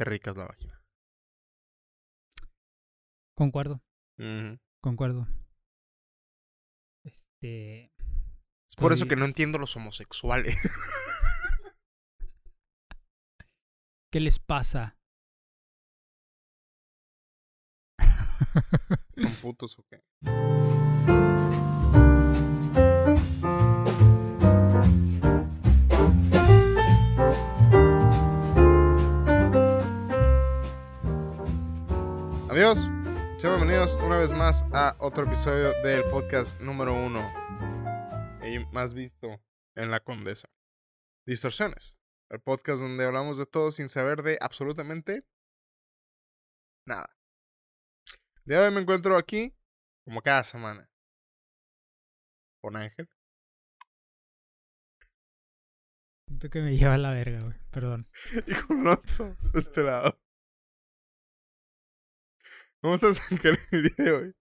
Qué rica es la vagina. Concuerdo, Ujú. concuerdo. Este. Es por eso que no entiendo los homosexuales. ¿Qué les pasa? ¿Son putos o qué? Amigos, sean bienvenidos una vez más a otro episodio del podcast número uno y más visto en la Condesa. Distorsiones, el podcast donde hablamos de todo sin saber de absolutamente nada. De hoy me encuentro aquí, como cada semana, con Ángel. Siento que me lleva a la verga, güey. Perdón. y con Alonso de este lado. ¿Cómo estás, Ángel, el día de hoy?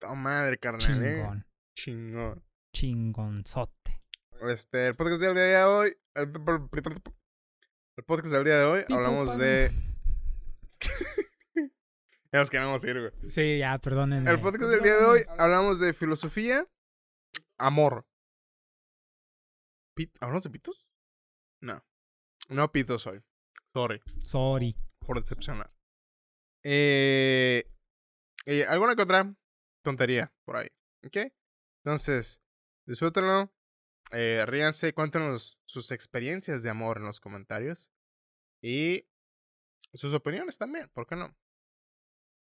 Toda madre, carnal, eh. Chingón. Chingón. Chingonzote. Este, el podcast del día de hoy. El, el podcast del día de hoy hablamos de. ya nos queremos ir, güey. Sí, ya, perdónenme. El podcast del día de hoy hablamos de filosofía, amor. Pit- ¿Hablamos de pitos? No. No pitos hoy. Sorry. Sorry. por decepcionar. Eh, eh, alguna que otra tontería por ahí. ¿Ok? Entonces, disfrútenlo. Eh, ríanse, cuéntenos sus experiencias de amor en los comentarios. Y sus opiniones también, ¿por qué no?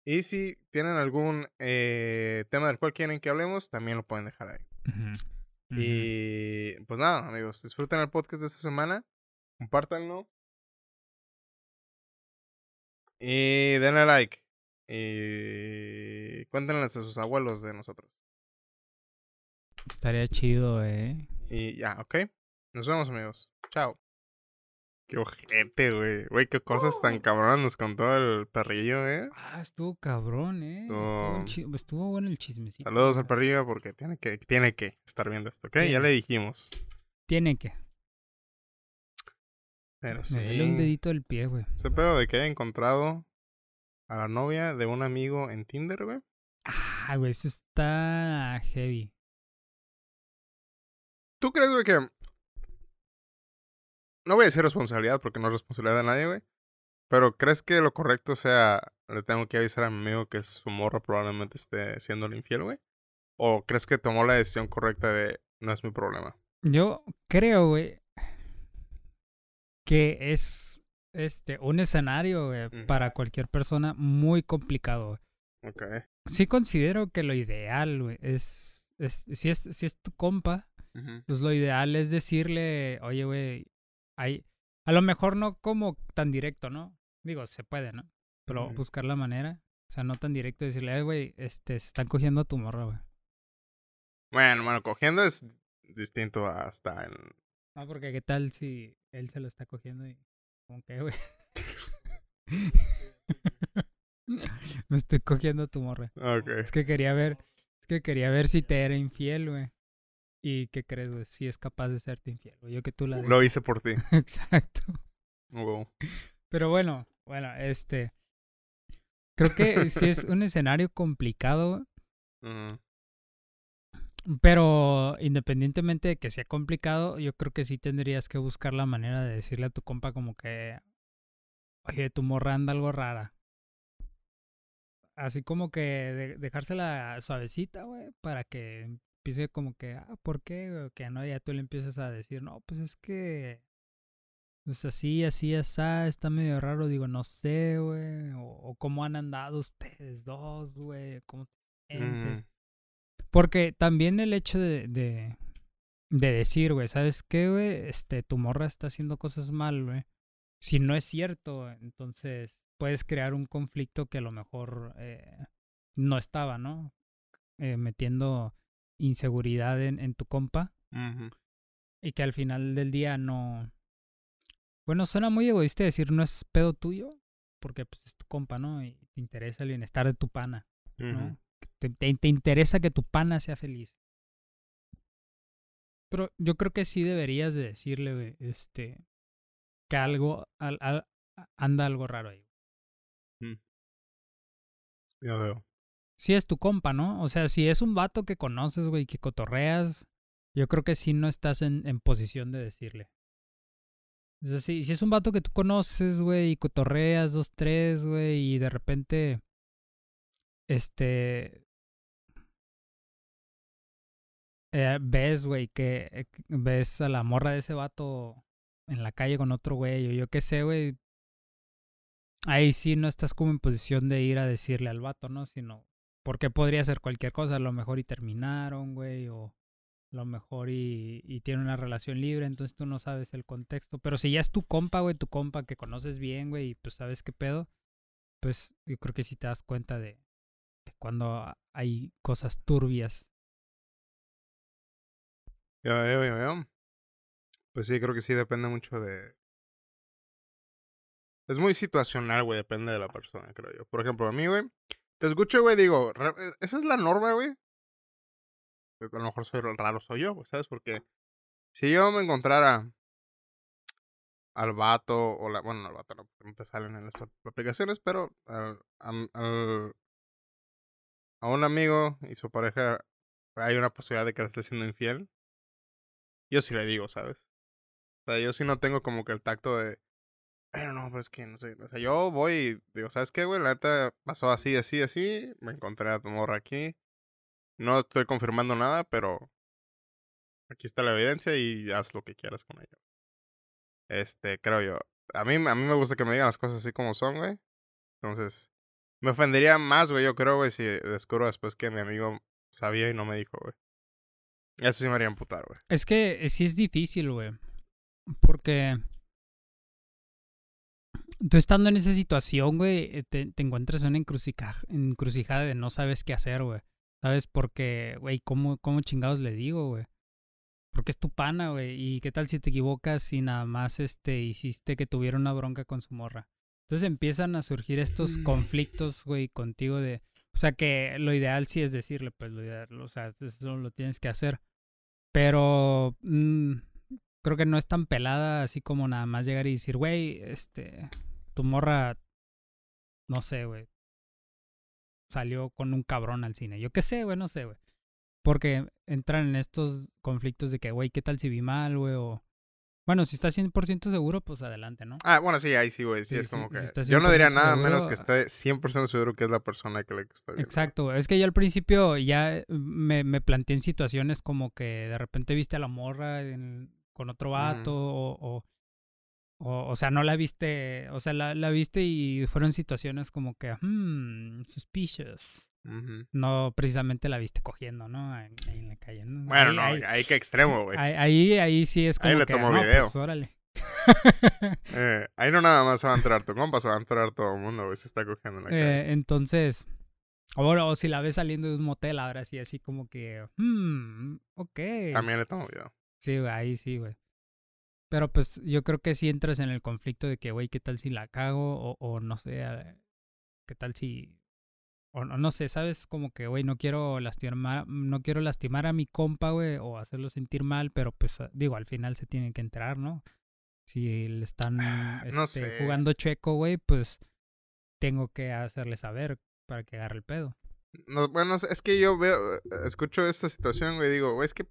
Y si tienen algún eh, tema del cual quieren que hablemos, también lo pueden dejar ahí. Y pues nada, amigos, disfruten el podcast de esta semana. Compártanlo. Y denle like. Y cuéntenles a sus abuelos de nosotros. Estaría chido, eh. Y ya, ¿ok? Nos vemos, amigos. Chao. Qué ojete, güey. Güey, qué cosas tan cabronas nos contó el perrillo, ¿eh? Ah, estuvo cabrón, eh. Estuvo, chi- estuvo bueno el chismecito. Saludos al perrillo porque tiene que, tiene que estar viendo esto, ¿ok? Ya le dijimos. Tiene que. Pero Me duele un sí. dedito del pie, güey. Ese pedo de que haya encontrado a la novia de un amigo en Tinder, güey. Ah, güey, eso está heavy. ¿Tú crees, güey, que... No voy a decir responsabilidad porque no es responsabilidad de nadie, güey. Pero ¿crees que lo correcto sea... Le tengo que avisar a mi amigo que su morra probablemente esté siendo infiel, güey? ¿O crees que tomó la decisión correcta de... No es mi problema? Yo creo, güey, que es este un escenario Ujú. para cualquier persona muy complicado. güey. Ok. Sí considero que lo ideal, güey, es, es si es si es tu compa, pues lo ideal es decirle, "Oye, güey, hay a lo mejor no como tan directo, ¿no? Digo, se puede, ¿no? Pero buscar la manera, o sea, no tan directo decirle, "Ay, güey, este se están cogiendo a tu morra, güey." Bueno, bueno, cogiendo es distinto hasta en... No, porque qué tal si él se lo está cogiendo y como que, güey. Me estoy cogiendo tu morra. Ok. Es que quería ver, es que quería ver si te era infiel, güey. Y qué crees, güey, si es capaz de serte infiel, güey. Yo que tú la Lo hice por ti. Exacto. Wow. Pero bueno, bueno, este creo que sí es un escenario complicado, Ujú. Pero independientemente de que sea complicado, yo creo que sí tendrías que buscar la manera de decirle a tu compa como que oye, tu morra anda algo rara. Así como que de- dejársela suavecita, güey, para que empiece como que, ah, ¿por qué? Que no, ya tú le empiezas a decir, no, pues es que, pues así, así, así, está medio raro, digo, no sé, güey, o, cómo han andado ustedes dos, güey, cómo te sientes. Ujú. Porque también el hecho de, de, de decir, güey, ¿sabes qué, güey? Este, tu morra está haciendo cosas mal, güey. Si no es cierto, entonces puedes crear un conflicto que a lo mejor eh, no estaba, ¿no? Eh, metiendo inseguridad en, en tu compa y que al final del día no... Bueno, suena muy egoísta decir no es pedo tuyo, porque pues es tu compa, ¿no? Y te interesa el bienestar de tu pana. ¿no? Te, te- te interesa que tu pana sea feliz. Pero yo creo que sí deberías de decirle, güey, este, que algo, al- al- anda algo raro ahí. Ya veo. Si es tu compa, ¿no? O sea, si es un vato que conoces, güey, que cotorreas, yo creo que sí no estás en, en posición de decirle. O sea, si, si es un vato que tú conoces, güey, y cotorreas dos, tres, güey, y de repente, este, eh, ves, güey, que eh, ves a la morra de ese vato en la calle con otro güey, o yo qué sé, güey. Ahí sí no estás como en posición de ir a decirle al vato, ¿no? Sino, porque podría ser cualquier cosa, a lo mejor y terminaron, güey, o a lo mejor y, y tiene una relación libre, entonces tú no sabes el contexto. Pero si ya es tu compa, güey, tu compa que conoces bien, güey, y pues sabes qué pedo, pues yo creo que sí te das cuenta de cuando hay cosas turbias. Ya veo, ya veo. Pues sí, creo que sí depende mucho de. Es muy situacional, güey, depende de la persona, creo yo. Por ejemplo, a mí, güey, te escucho, güey, digo, eh, esa es la norma, güey. A lo mejor soy raro, soy yo, ¿sabes? Porque si yo me encontrara al vato, o la. Bueno, no al vato, no, te salen en las ap- aplicaciones, pero al- a un amigo y su pareja hay una posibilidad de que le esté siendo infiel. Yo sí le digo, ¿sabes? O sea, yo sí no tengo como que el tacto de. Pero no, pues que no sé. O sea, yo voy y digo, ¿sabes qué, güey? La neta pasó así, así, así. Me encontré a tu morra aquí. No estoy confirmando nada, pero. Aquí está la evidencia y haz lo que quieras con ella. Este, creo yo. A mí, a mí me gusta que me digan las cosas así como son, güey. Entonces. Me ofendería más, güey, yo creo, güey, si descubro después que mi amigo sabía y no me dijo, güey. Eso sí me haría amputar, güey. Es que eh, sí es difícil, güey. Porque tú estando en esa situación, güey, eh, te, te encuentras en una encrucijada, encrucijada de no sabes qué hacer, güey. ¿Sabes? Porque, güey, ¿cómo, ¿cómo chingados le digo, güey? Porque es tu pana, güey. ¿Y qué tal si te equivocas y nada más este, hiciste que tuviera una bronca con su morra? Entonces empiezan a surgir estos Mm. conflictos, güey, contigo de... O sea que lo ideal sí es decirle, pues lo ideal, o sea, eso lo tienes que hacer. Pero mm, creo que no es tan pelada así como nada más llegar y decir, güey, este, tu morra, no sé, güey, salió con un cabrón al cine. Yo qué sé, güey, no sé, güey. Porque entran en estos conflictos de que, güey, ¿qué tal si vi mal, güey? O... Bueno, si estás 100% seguro, pues adelante, ¿no? Ah, bueno, sí, ahí sí, güey. Sí, Sí, es como que. yo no diría 100% nada menos que seguro, esté 100% seguro que es la persona que le estoy viendo. Exacto, es que yo al principio ya eh, me, me planteé en situaciones como que de repente viste a la morra en- con otro vato o, o, o, o sea, no la viste, o sea, la, la viste y fueron situaciones como que, hmm, suspicious. No precisamente la viste cogiendo, ¿no? Ahí ahí en la calle, ¿no? Bueno, Ahí- no, ahí, ahí, qué extremo, güey. ahí, ahí, ahí sí es Ahí como le que, tomo no, video. pues, órale. Eh, ahí no nada más se va a enterar tu compa, se va a enterar todo el mundo, güey. Se está cogiendo en la calle. Eh, entonces, ahora, o si la ves saliendo de un motel, ahora sí, así como que, hmm, ok. También le tomo video. Sí, güey, ahí sí, güey. Pero pues yo creo que si entras en el conflicto de que, güey, ¿qué tal si la cago? O, o no sé, ¿qué tal si... O no, no sé, ¿sabes? Como que, güey, no quiero lastimar, no quiero lastimar a mi compa, güey, o hacerlo sentir mal, pero pues, ah, digo, al final se tienen que enterar, ¿no? Si le están no este, sé. jugando chueco, güey, pues tengo que hacerle saber para que agarre el pedo. No, bueno, es que yo veo, eh, escucho esta situación, güey, digo, güey, es que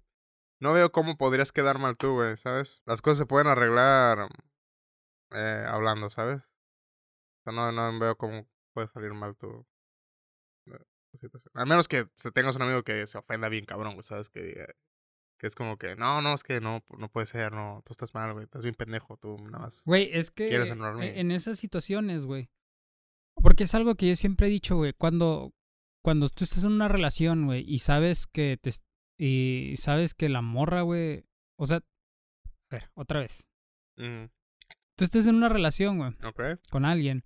no veo cómo podrías quedar mal tú, güey, ¿sabes? Las cosas se pueden arreglar eh, hablando, ¿sabes? O sea, no, no veo cómo puede salir mal tu, eh, tu situación. Al menos que se tengas un amigo que se ofenda bien cabrón, güey, ¿sabes? Que diga, que es como que, no, no, es que no, no puede ser, no, tú estás mal, güey, estás bien pendejo, tú nada más. Güey, es que ¿Quieres anularme? en esas situaciones, güey. Porque es algo que yo siempre he dicho, güey. Cuando, cuando tú estás en una relación, güey, y sabes que te y sabes que la morra, güey. O sea, a ver, otra vez. Ujú, Tú estás en una relación, güey, Ok. con alguien.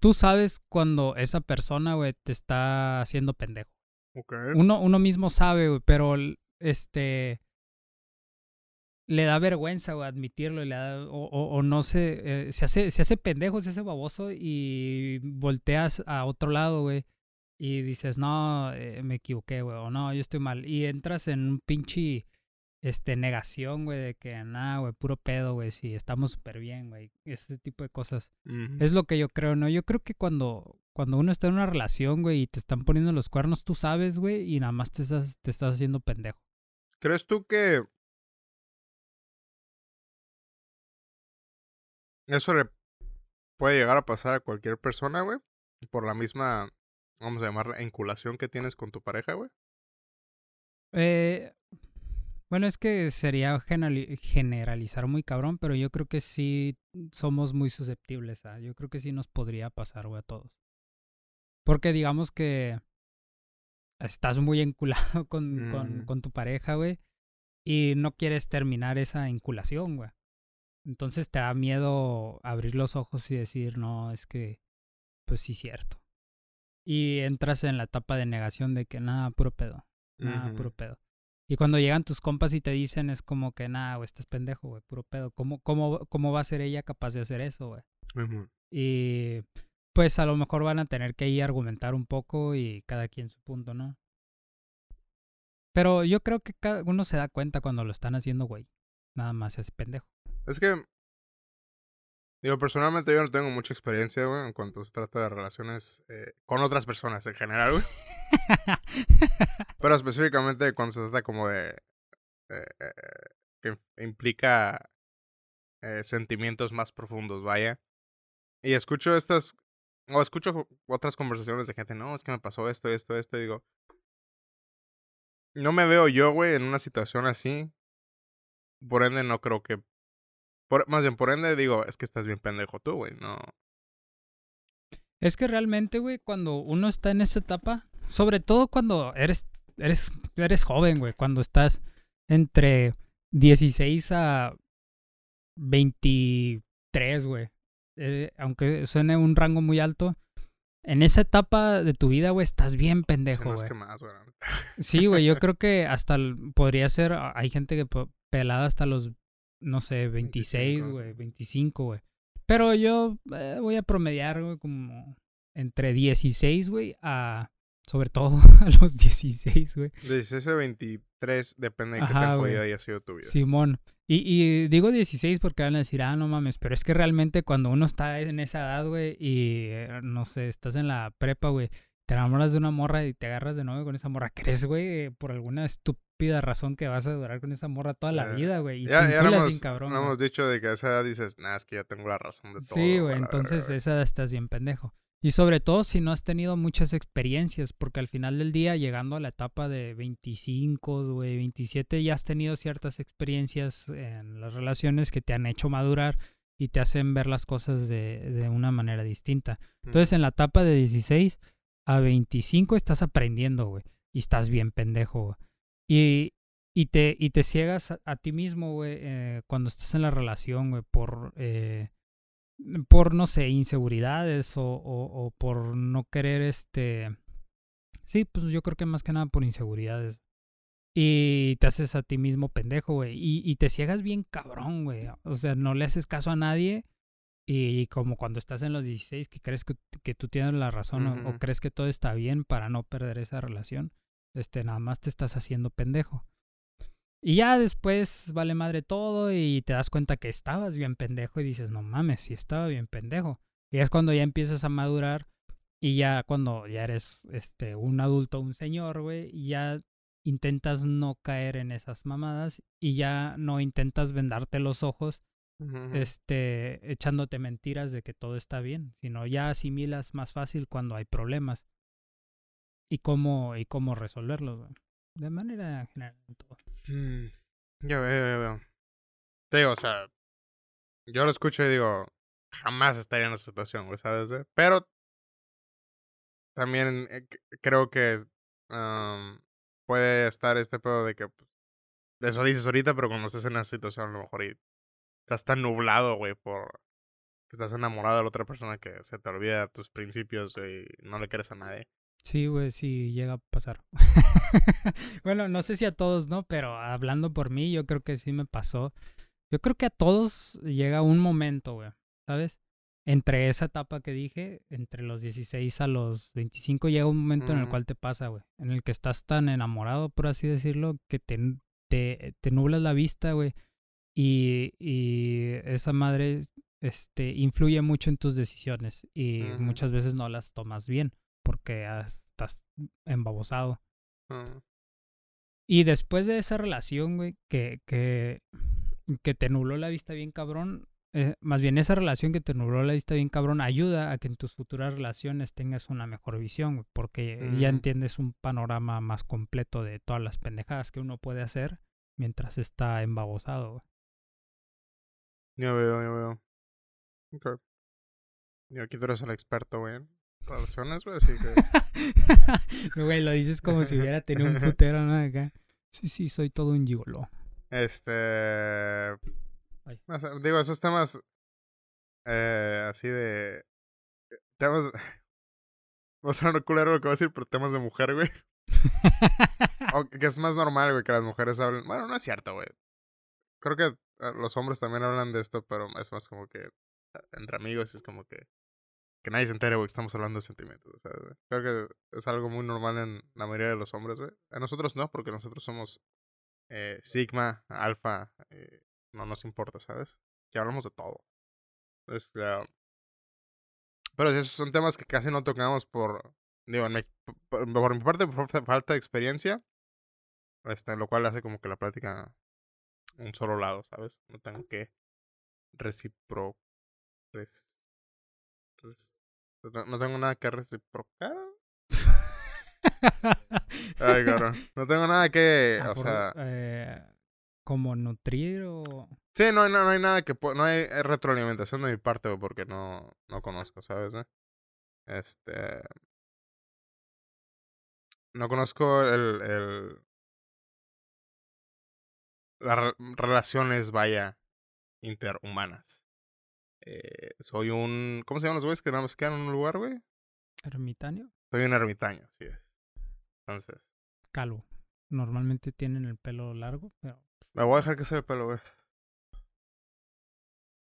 Tú sabes cuando esa persona, güey, te está haciendo pendejo. Ok. Uno, uno mismo sabe, güey, pero este le da vergüenza, güey, admitirlo, y le da, o, o, o no sé, eh, se hace, se hace pendejo, se hace baboso y volteas a otro lado, güey, y dices, no, eh, me equivoqué, güey, o no, yo estoy mal, y entras en un pinche, este, negación, güey, de que, nada, güey, puro pedo, güey, sí, estamos súper bien, güey. Este tipo de cosas. Es lo que yo creo, ¿no? Yo creo que cuando, cuando uno está en una relación, güey, y te están poniendo los cuernos, tú sabes, güey, y nada más te estás, te estás haciendo pendejo. ¿Crees tú que eso le puede llegar a pasar a cualquier persona, güey? Por la misma, vamos a llamarla, enculación que tienes con tu pareja, güey. Eh, bueno, es que sería generali- generalizar muy cabrón, pero yo creo que sí somos muy susceptibles a. Yo creo que sí nos podría pasar, güey, a todos. Porque digamos que estás muy enculado con, con, Ujú. con tu pareja, güey, y no quieres terminar esa enculación, güey. Entonces te da miedo abrir los ojos y decir, no, es que, pues sí, cierto. Y entras en la etapa de negación de que nada, puro pedo. Nada, puro pedo. Y cuando llegan tus compas y te dicen, es como que, nada, güey, estás pendejo, güey, puro pedo. ¿Cómo, cómo, ¿Cómo va a ser ella capaz de hacer eso, güey? Y pues a lo mejor van a tener que ahí argumentar un poco y cada quien su punto, ¿no? Pero yo creo que cada uno se da cuenta cuando lo están haciendo, güey. Nada más se hace pendejo. Es que, digo, personalmente yo no tengo mucha experiencia, güey, en cuanto se trata de relaciones eh, con otras personas en general, güey. Pero específicamente cuando se trata como de... eh, eh, que implica eh, sentimientos más profundos, vaya. Y escucho estas... O escucho otras conversaciones de gente, no, es que me pasó esto, esto, esto, y digo... No me veo yo, güey, en una situación así. Por ende, no creo que... Por, más bien, por ende, digo, es que estás bien pendejo tú, güey, no... Es que realmente, güey, cuando uno está en esa etapa, sobre todo cuando eres, eres, eres joven, güey, cuando estás entre 16 a 23, güey, eh, aunque suene un rango muy alto, en esa etapa de tu vida, güey, estás bien pendejo, güey. Sí, güey, yo creo que hasta podría ser, a- hay gente que pelada hasta los, no sé, 26, 25. güey, 25, güey. Pero yo eh, voy a promediar, güey, como entre 16, güey, a, sobre todo a los 16, güey. De 16 a 23, depende de qué Ajá, tan güey. jodida haya sido tu vida. Simón. Y, y digo 16 porque van a decir, ah, no mames, pero es que realmente cuando uno está en esa edad, güey, y eh, no sé, estás en la prepa, güey, te enamoras de una morra y te agarras de novio con esa morra, ¿crees, güey, por alguna estúpida razón que vas a durar con esa morra toda la Eh, vida, güey? Y Ya, te ya bien cabrón, güey. hemos dicho de que a esa edad dices, nah, es que ya tengo la razón de todo. Sí, güey, entonces esa edad estás bien pendejo. Y sobre todo si no has tenido muchas experiencias, porque al final del día, llegando a la etapa de 25, güey, 27, ya has tenido ciertas experiencias en las relaciones que te han hecho madurar y te hacen ver las cosas de, de una manera distinta. Entonces, en la etapa de 16 a 25 estás aprendiendo, güey, y estás bien pendejo, güey. Y, y, te, y te ciegas a, a ti mismo, güey, eh, cuando estás en la relación, güey, por... eh, por, no sé, inseguridades o, o, o por no querer, este... Sí, pues yo creo que más que nada por inseguridades. Y te haces a ti mismo pendejo, güey. Y, y te ciegas bien cabrón, güey. O sea, no le haces caso a nadie. Y como cuando estás en los 16 que crees que, que tú tienes la razón o- crees que todo está bien para no perder esa relación, este, nada más te estás haciendo pendejo. Y ya después vale madre todo y te das cuenta que estabas bien pendejo y dices, no mames, sí estaba bien pendejo. Y es cuando ya empiezas a madurar y ya cuando ya eres este un adulto, un señor, güey, y ya intentas no caer en esas mamadas y ya no intentas vendarte los ojos este echándote mentiras de que todo está bien, sino ya asimilas más fácil cuando hay problemas y cómo y cómo resolverlos, güey. De manera general en todo. Mm, Ya veo, ya veo. Te digo, o sea, yo lo escucho y digo, jamás estaría en esa situación, güey, ¿sabes? Pero también eh, creo que am, puede estar este pedo de que, pues, eso dices ahorita, pero cuando estás en esa situación, a lo mejor y estás tan nublado, güey, por que estás enamorado de la otra persona que se te olvida tus principios güey, y no le quieres a nadie. Sí, güey, sí llega a pasar. bueno, no sé si a todos, ¿no? Pero hablando por mí, yo creo que sí me pasó. Yo creo que a todos llega un momento, güey, ¿sabes? Entre esa etapa que dije, entre los 16 a los 25, llega un momento en el Ujú. cual te pasa, güey. En el que estás tan enamorado, por así decirlo, que te, te, te nublas la vista, güey. Y, y esa madre este, influye mucho en tus decisiones y muchas veces no las tomas bien porque estás embabosado. Mm, Y después de esa relación, güey, que, que, que te nubló la vista bien cabrón, eh, más bien esa relación que te nubló la vista bien cabrón ayuda a que en tus futuras relaciones tengas una mejor visión, güey, porque ya Ujú. entiendes un panorama más completo de todas las pendejadas que uno puede hacer mientras está embabosado, güey. Ya veo, ya veo. Ok. Y aquí tú eres el experto, güey. En Relaciones, güey, así que. Güey, lo dices como si hubiera tenido un putero, ¿no? Acá. Sí, sí, soy todo un gigoló. Este. Ay. digo, esos temas. Eh, así de. Temas. Va a sonar culero lo que voy a decir, pero temas de mujer, güey. O que es más normal, güey, que las mujeres hablen. Bueno, no es cierto, güey. Creo que eh, los hombres también hablan de esto, pero es más como que. eh, Entre amigos, es como que. Que nadie se entere, güey, estamos hablando de sentimientos. O creo que es algo muy normal en la mayoría de los hombres, güey. A nosotros no, porque nosotros somos eh, Sigma, Alfa. eh, no nos importa, ¿sabes? Que hablamos de todo. Pero esos son temas que casi no tocamos por. Digo, mi por, por mi parte, por fa- falta de experiencia. Este, lo cual hace como que la plática un solo lado, ¿sabes? No tengo que recipro. res- no, no tengo nada que reciprocar. Ay, cabrón. No tengo nada que. Ah, O por- sea. eh, como nutrir o... Sí, no hay, no, no hay nada que. No hay eh, retroalimentación de mi parte, güey, porque no, no conozco, ¿sabes? güey? Este. No conozco el. el las re- relaciones, vaya, interhumanas. Eh, soy un. ¿Cómo se llaman los güeyes que nada más quedan en un lugar, güey? ermitaño. Soy un ermitaño, así es. Entonces. Calvo. Normalmente tienen el pelo largo, pero Me voy a dejar que se el pelo, güey.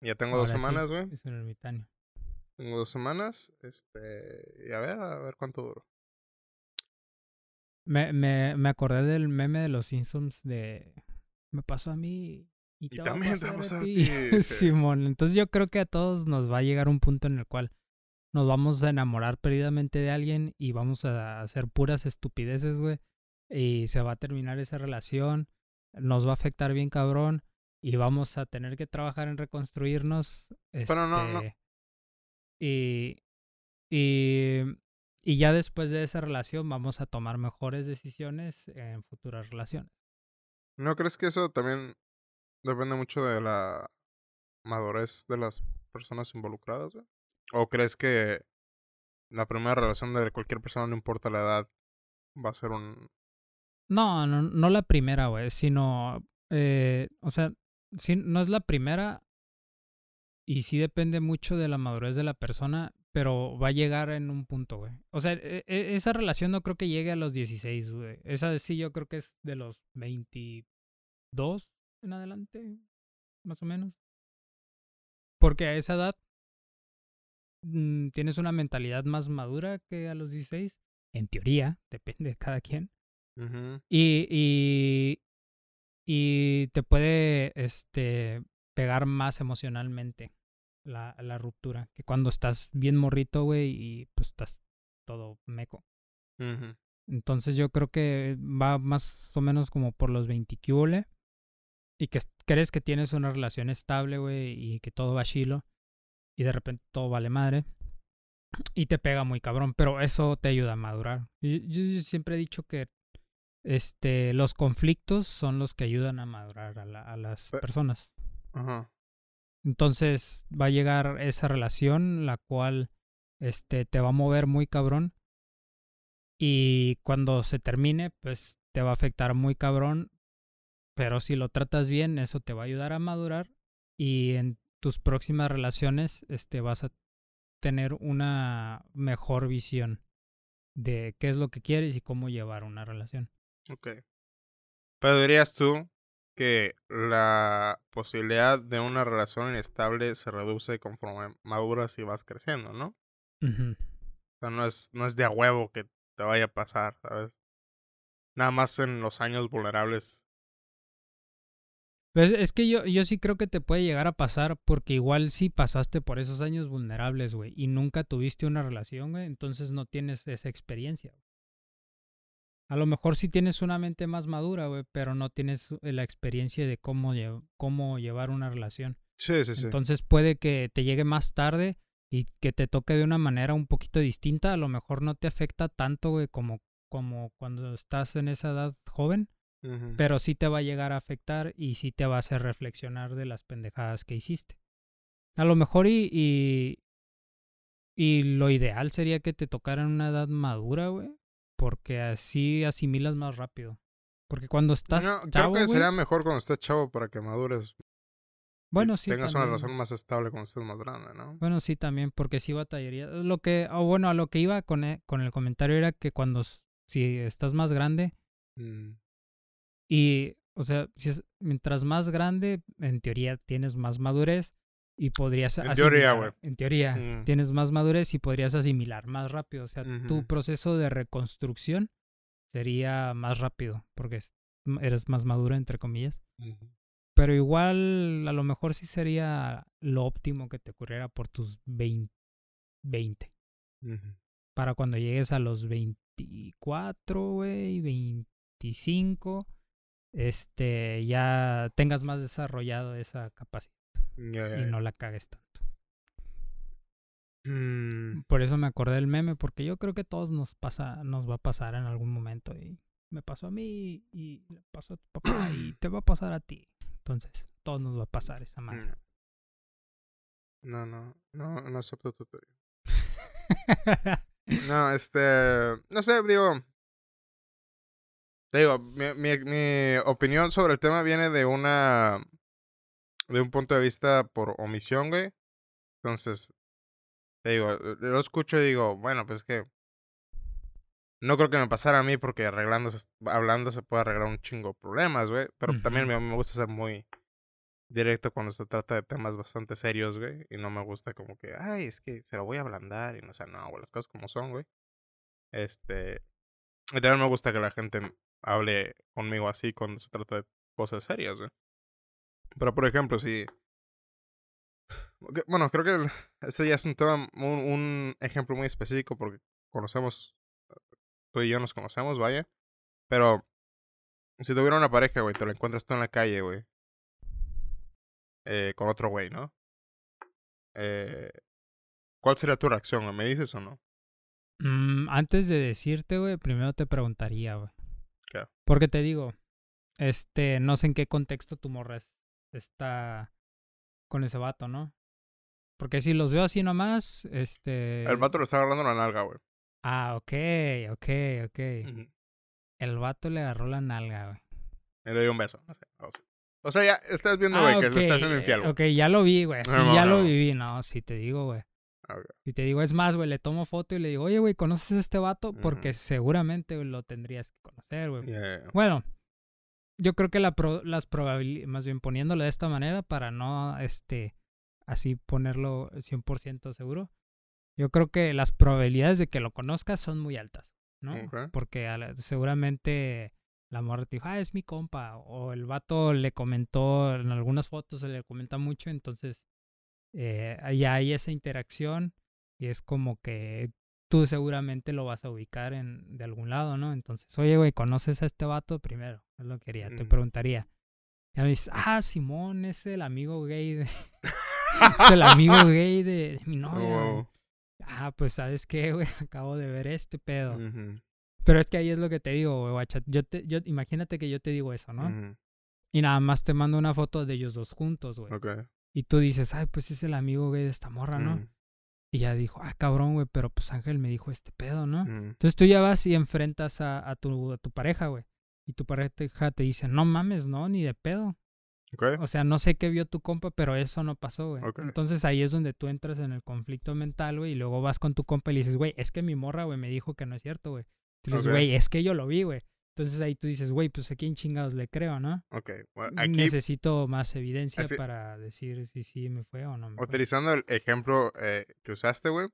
Ya tengo dos ahora sí, semanas, güey. es un ermitaño. Tengo dos semanas. Este. Y a ver, a ver cuánto duro. Me, me, me acordé del meme de los Simpsons de... Me pasó a mí y, también te va a pasar ti. sí. Simón, entonces yo creo que a todos nos va a llegar un punto en el cual nos vamos a enamorar perdidamente de alguien y vamos a hacer puras estupideces, güey. Y se va a terminar esa relación, nos va a afectar bien cabrón y vamos a tener que trabajar en reconstruirnos. Pero no, no. este, Y, y, y ya después de esa relación vamos a tomar mejores decisiones en futuras relaciones. ¿No crees que eso también depende mucho de la madurez de las personas involucradas, güey? ¿O crees que la primera relación de cualquier persona, no importa la edad, va a ser un... No, no, no la primera, güey, sino, eh, o sea, sí, no es la primera y sí depende mucho de la madurez de la persona, pero va a llegar en un punto, güey. O sea, e- e- esa relación no creo que llegue a los 16, güey. Esa sí yo creo que es de los 22 en adelante, más o menos. Porque a esa edad mm, tienes una mentalidad más madura que a los 16, en teoría, depende de cada quien. Y, y, y te puede este, pegar más emocionalmente la, la ruptura que cuando estás bien morrito, güey, y pues estás todo meco. Entonces yo creo que va más o menos como por los 20 que y que es- crees que tienes una relación estable, güey, y que todo va chilo y de repente todo vale madre y te pega muy cabrón, pero eso te ayuda a madurar. Yo, yo- yo siempre he dicho que este los conflictos son los que ayudan a madurar a, la- a las Pe- personas. Ajá. Entonces va a llegar esa relación la cual este te va a mover muy cabrón y cuando se termine pues te va a afectar muy cabrón, pero si lo tratas bien eso te va a ayudar a madurar y en tus próximas relaciones este vas a tener una mejor visión de qué es lo que quieres y cómo llevar una relación. Ok. Pero dirías tú que la posibilidad de una relación inestable se reduce conforme maduras y vas creciendo, ¿no? O sea, no es, no es de a huevo que te vaya a pasar, ¿sabes? Nada más en los años vulnerables Pues es que yo, yo sí creo que te puede llegar a pasar porque igual sí pasaste por esos años vulnerables, güey, y nunca tuviste una relación, güey, entonces no tienes esa experiencia. A lo mejor sí tienes una mente más madura, güey, pero no tienes la experiencia de cómo, cómo llevar una relación. Sí, sí, sí. Entonces puede que te llegue más tarde y que te toque de una manera un poquito distinta. A lo mejor no te afecta tanto, güey, como, como cuando estás en esa edad joven. Pero sí te va a llegar a afectar y sí te va a hacer reflexionar de las pendejadas que hiciste. A lo mejor y, y, y lo ideal sería que te tocara en una edad madura, güey. Porque así asimilas más rápido. Porque cuando estás no, Creo que sería mejor cuando estés chavo para que madures. Bueno, sí. Tengas una relación más estable cuando estés más grande, ¿no? Bueno, sí, también, porque sí batallaría. Lo que, o bueno, a lo que iba con, e, con el comentario era que cuando, si estás más grande, mm. Y, o sea, si es, mientras más grande, en teoría tienes más madurez y podrías en teoría, güey. En teoría, mm. tienes más madurez y podrías asimilar más rápido. O sea, tu proceso de reconstrucción sería más rápido porque eres más maduro, entre comillas. Pero igual, a lo mejor sí sería lo óptimo que te ocurriera por tus 20. Para cuando llegues a los 24, güey, 25, este, ya tengas más desarrollado esa capacidad. Y no la cagues tanto. Mm. Por eso me acordé del meme, porque yo creo que todos nos pasa, nos va a pasar en algún momento. Y me pasó a mí, y le pasó a tu papá, y te va a pasar a ti. Entonces, todo nos va a pasar esa madre. No, no, no, no acepto tu teoría. no, este, no sé, digo, te digo, mi, mi, mi, opinión sobre el tema viene de una, de un punto de vista por omisión, güey. Entonces, te digo, lo escucho y digo, bueno, pues es que no creo que me pasara a mí porque arreglando, hablando se puede arreglar un chingo de problemas, güey. Pero también me, me, gusta ser muy directo cuando se trata de temas bastante serios, güey. Y no me gusta como que, ay, es que se lo voy a ablandar. Y no sé, no, güey, las cosas como son, güey. Este. Y también me gusta que la gente hable conmigo así cuando se trata de cosas serias, güey. Pero por ejemplo, si. Bueno, creo que ese ya es un tema, un, un ejemplo muy específico porque conocemos tú y yo nos conocemos, vaya. Pero si tuviera una pareja, güey, te lo encuentras tú en la calle, güey. Eh, con otro güey, ¿no? Eh, ¿Cuál sería tu reacción? ¿Me dices o no? Mm, antes de decirte, güey, primero te preguntaría, güey. Porque te digo, este, no sé en qué contexto tu morra está con ese vato, ¿no? Porque si los veo así nomás, este... El vato lo está agarrando la nalga, güey. Ah, ok, ok, ok. El vato le agarró la nalga, güey. Le dio un beso. No sé, o sea, ya estás viendo, güey, que se está haciendo infiel, güey. Ok, ya lo vi, güey. Sí, ya lo viví. No, sí te digo, güey. Si te digo, es más, güey, le tomo foto y le digo, oye, güey, ¿conoces a este vato? Porque seguramente lo tendrías que conocer, güey. Bueno, yo creo que la las probabilidades, más bien poniéndolo de esta manera para no, este, así ponerlo 100% seguro, yo creo que las probabilidades de que lo conozcas son muy altas, ¿no? Porque seguramente la morra te dijo, ah, es mi compa, o el vato le comentó en algunas fotos, se le comenta mucho, entonces eh, ya hay esa interacción y es como que tú seguramente lo vas a ubicar en, de algún lado, ¿no? Entonces, oye, güey, ¿conoces a este vato? Primero, es lo que quería, te preguntaría. Y me dices, ah, Simón, es el amigo gay de... es el amigo gay de, mi novia ah, pues sabes qué, güey, acabo de ver este pedo. Pero es que ahí es lo que te digo, güey, guacha. Yo te, yo, imagínate que yo te digo eso, ¿no? Y nada más te mando una foto de ellos dos juntos, güey. Y tú dices, ay, pues es el amigo gay de esta morra, ¿no? Y ya dijo, ah, cabrón, güey, pero pues Ángel me dijo este pedo, ¿no? Entonces tú ya vas y enfrentas a, a, tu, a tu pareja, güey. Y tu pareja te dice, no mames, no, ni de pedo. O sea, no sé qué vio tu compa, pero eso no pasó, güey. Entonces ahí es donde tú entras en el conflicto mental, güey, y luego vas con tu compa y le dices, güey, es que mi morra, güey, me dijo que no es cierto, güey. Tú dices, güey, es que yo lo vi, güey. Entonces ahí tú dices, güey, pues a quién chingados le creo, ¿no? Ok. Necesito más evidencia para decir si sí me fue o no me Utilizando el ejemplo eh, que usaste, güey.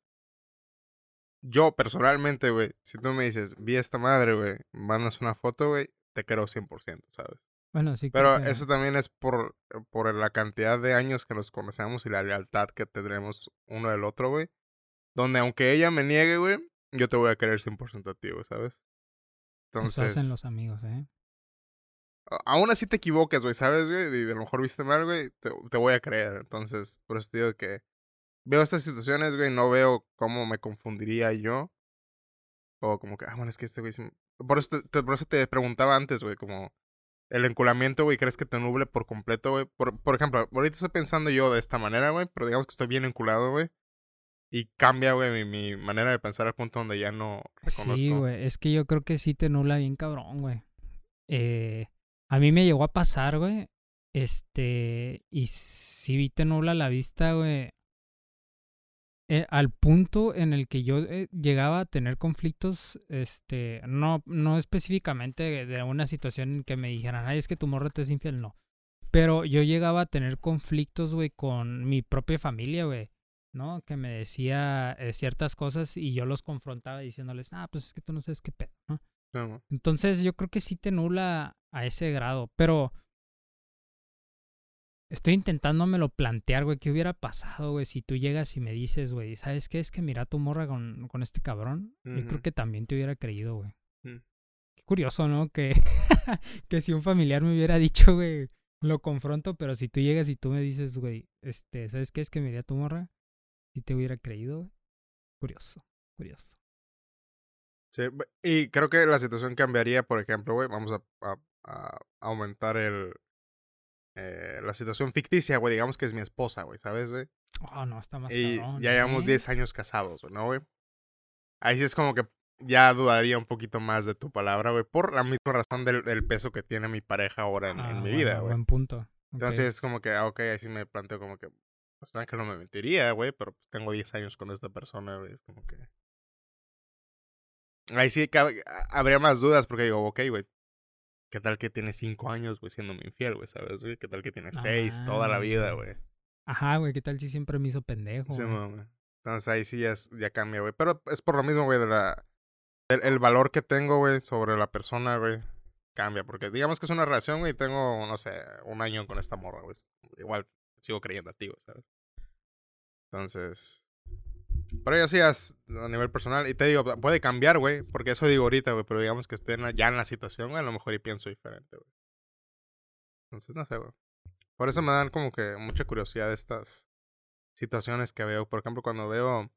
Yo personalmente, güey, si tú me dices, vi a esta madre, güey, mandas una foto, güey, te creo 100%, ¿sabes? Bueno, sí. Pero que- eso también es por, por la cantidad de años que nos conocemos y la lealtad que tendremos uno del otro, güey. Donde aunque ella me niegue, güey, yo te voy a querer 100% a ti, güey, ¿sabes? Eso Entonces, hacen los amigos, ¿eh? aún así te equivocas, güey, ¿sabes, güey? Y a lo mejor viste mal, güey, te, te voy a creer. Entonces, por eso digo que veo estas situaciones, güey, no veo cómo me confundiría yo. O como que, ah, bueno, es que este güey... sí me- Por eso te, te- por eso te preguntaba antes, güey, como... El enculamiento, güey, ¿crees que te nuble por completo, güey? Por, por ejemplo, ahorita estoy pensando yo de esta manera, güey, pero digamos que estoy bien enculado, güey. Y cambia, güey, mi, mi manera de pensar al punto donde ya no reconozco. Sí, güey. Es que yo creo que sí te nula bien cabrón, güey. Eh, a mí me llegó a pasar, güey. Este. Y sí te nula la vista, güey. eh, al punto en el que yo eh, llegaba a tener conflictos, este, no, no específicamente de, de una situación en que me dijeran, ay, es que tu morra te es infiel, no. Pero yo llegaba a tener conflictos, güey, con mi propia familia, güey, ¿no? Que me decía eh, ciertas cosas y yo los confrontaba diciéndoles, ah, pues es que tú no sabes qué pedo, ¿no? Güey. Entonces yo creo que sí te nula a ese grado, pero estoy intentándomelo plantear, güey, ¿qué hubiera pasado, güey, si tú llegas y me dices, güey, ¿sabes qué? Es que mira tu morra con, con este cabrón. Yo creo que también te hubiera creído, güey. Mm. Qué curioso, ¿no? Que, que si un familiar me hubiera dicho, güey, lo confronto, pero si tú llegas y tú me dices, güey, este, ¿sabes qué? Es que mira tu morra, si te hubiera creído, güey. Curioso, curioso. Sí, y creo que la situación cambiaría, por ejemplo, güey, vamos a, a- a aumentar el eh, la situación ficticia, güey, digamos que es mi esposa, güey, ¿sabes, güey? Oh, no, está más Y cabrón, ya llevamos ¿eh? 10 años casados, ¿no, güey? Ahí sí es como que ya dudaría un poquito más de tu palabra, güey, por la misma razón del, del peso que tiene mi pareja ahora en, en Ah, mi bueno, vida, güey. Buen punto. Entonces es como que, ah, ok, ahí sí me planteo como que, pues sabes que no me mentiría, güey, pero pues tengo 10 años con esta persona, güey, es como que... Ahí sí cabe- a- habría más dudas porque digo, ok, güey, ¿qué tal que tiene 5 años, güey, siendo infiel, güey, sabes? ¿Qué tal que tiene 6 toda la Ah, vida, güey. Ajá, güey, ¿qué tal si siempre me hizo pendejo? Sí, güey? Entonces ahí sí ya, es- ya cambia, güey. Pero es por lo mismo, güey, de la... El, el valor que tengo, güey, sobre la persona, güey, cambia. Porque digamos que es una relación, güey, y tengo, no sé, un año con esta morra, güey. Igual sigo creyendo a ti, ¿sabes? Entonces... Pero ya sí, a nivel personal. Y te digo, puede cambiar, güey. Porque eso digo ahorita, güey. Pero digamos que esté ya en la situación, güey, a lo mejor y pienso diferente, güey. Entonces, no sé, güey. Por eso me dan como que mucha curiosidad estas situaciones que veo. Por ejemplo, cuando veo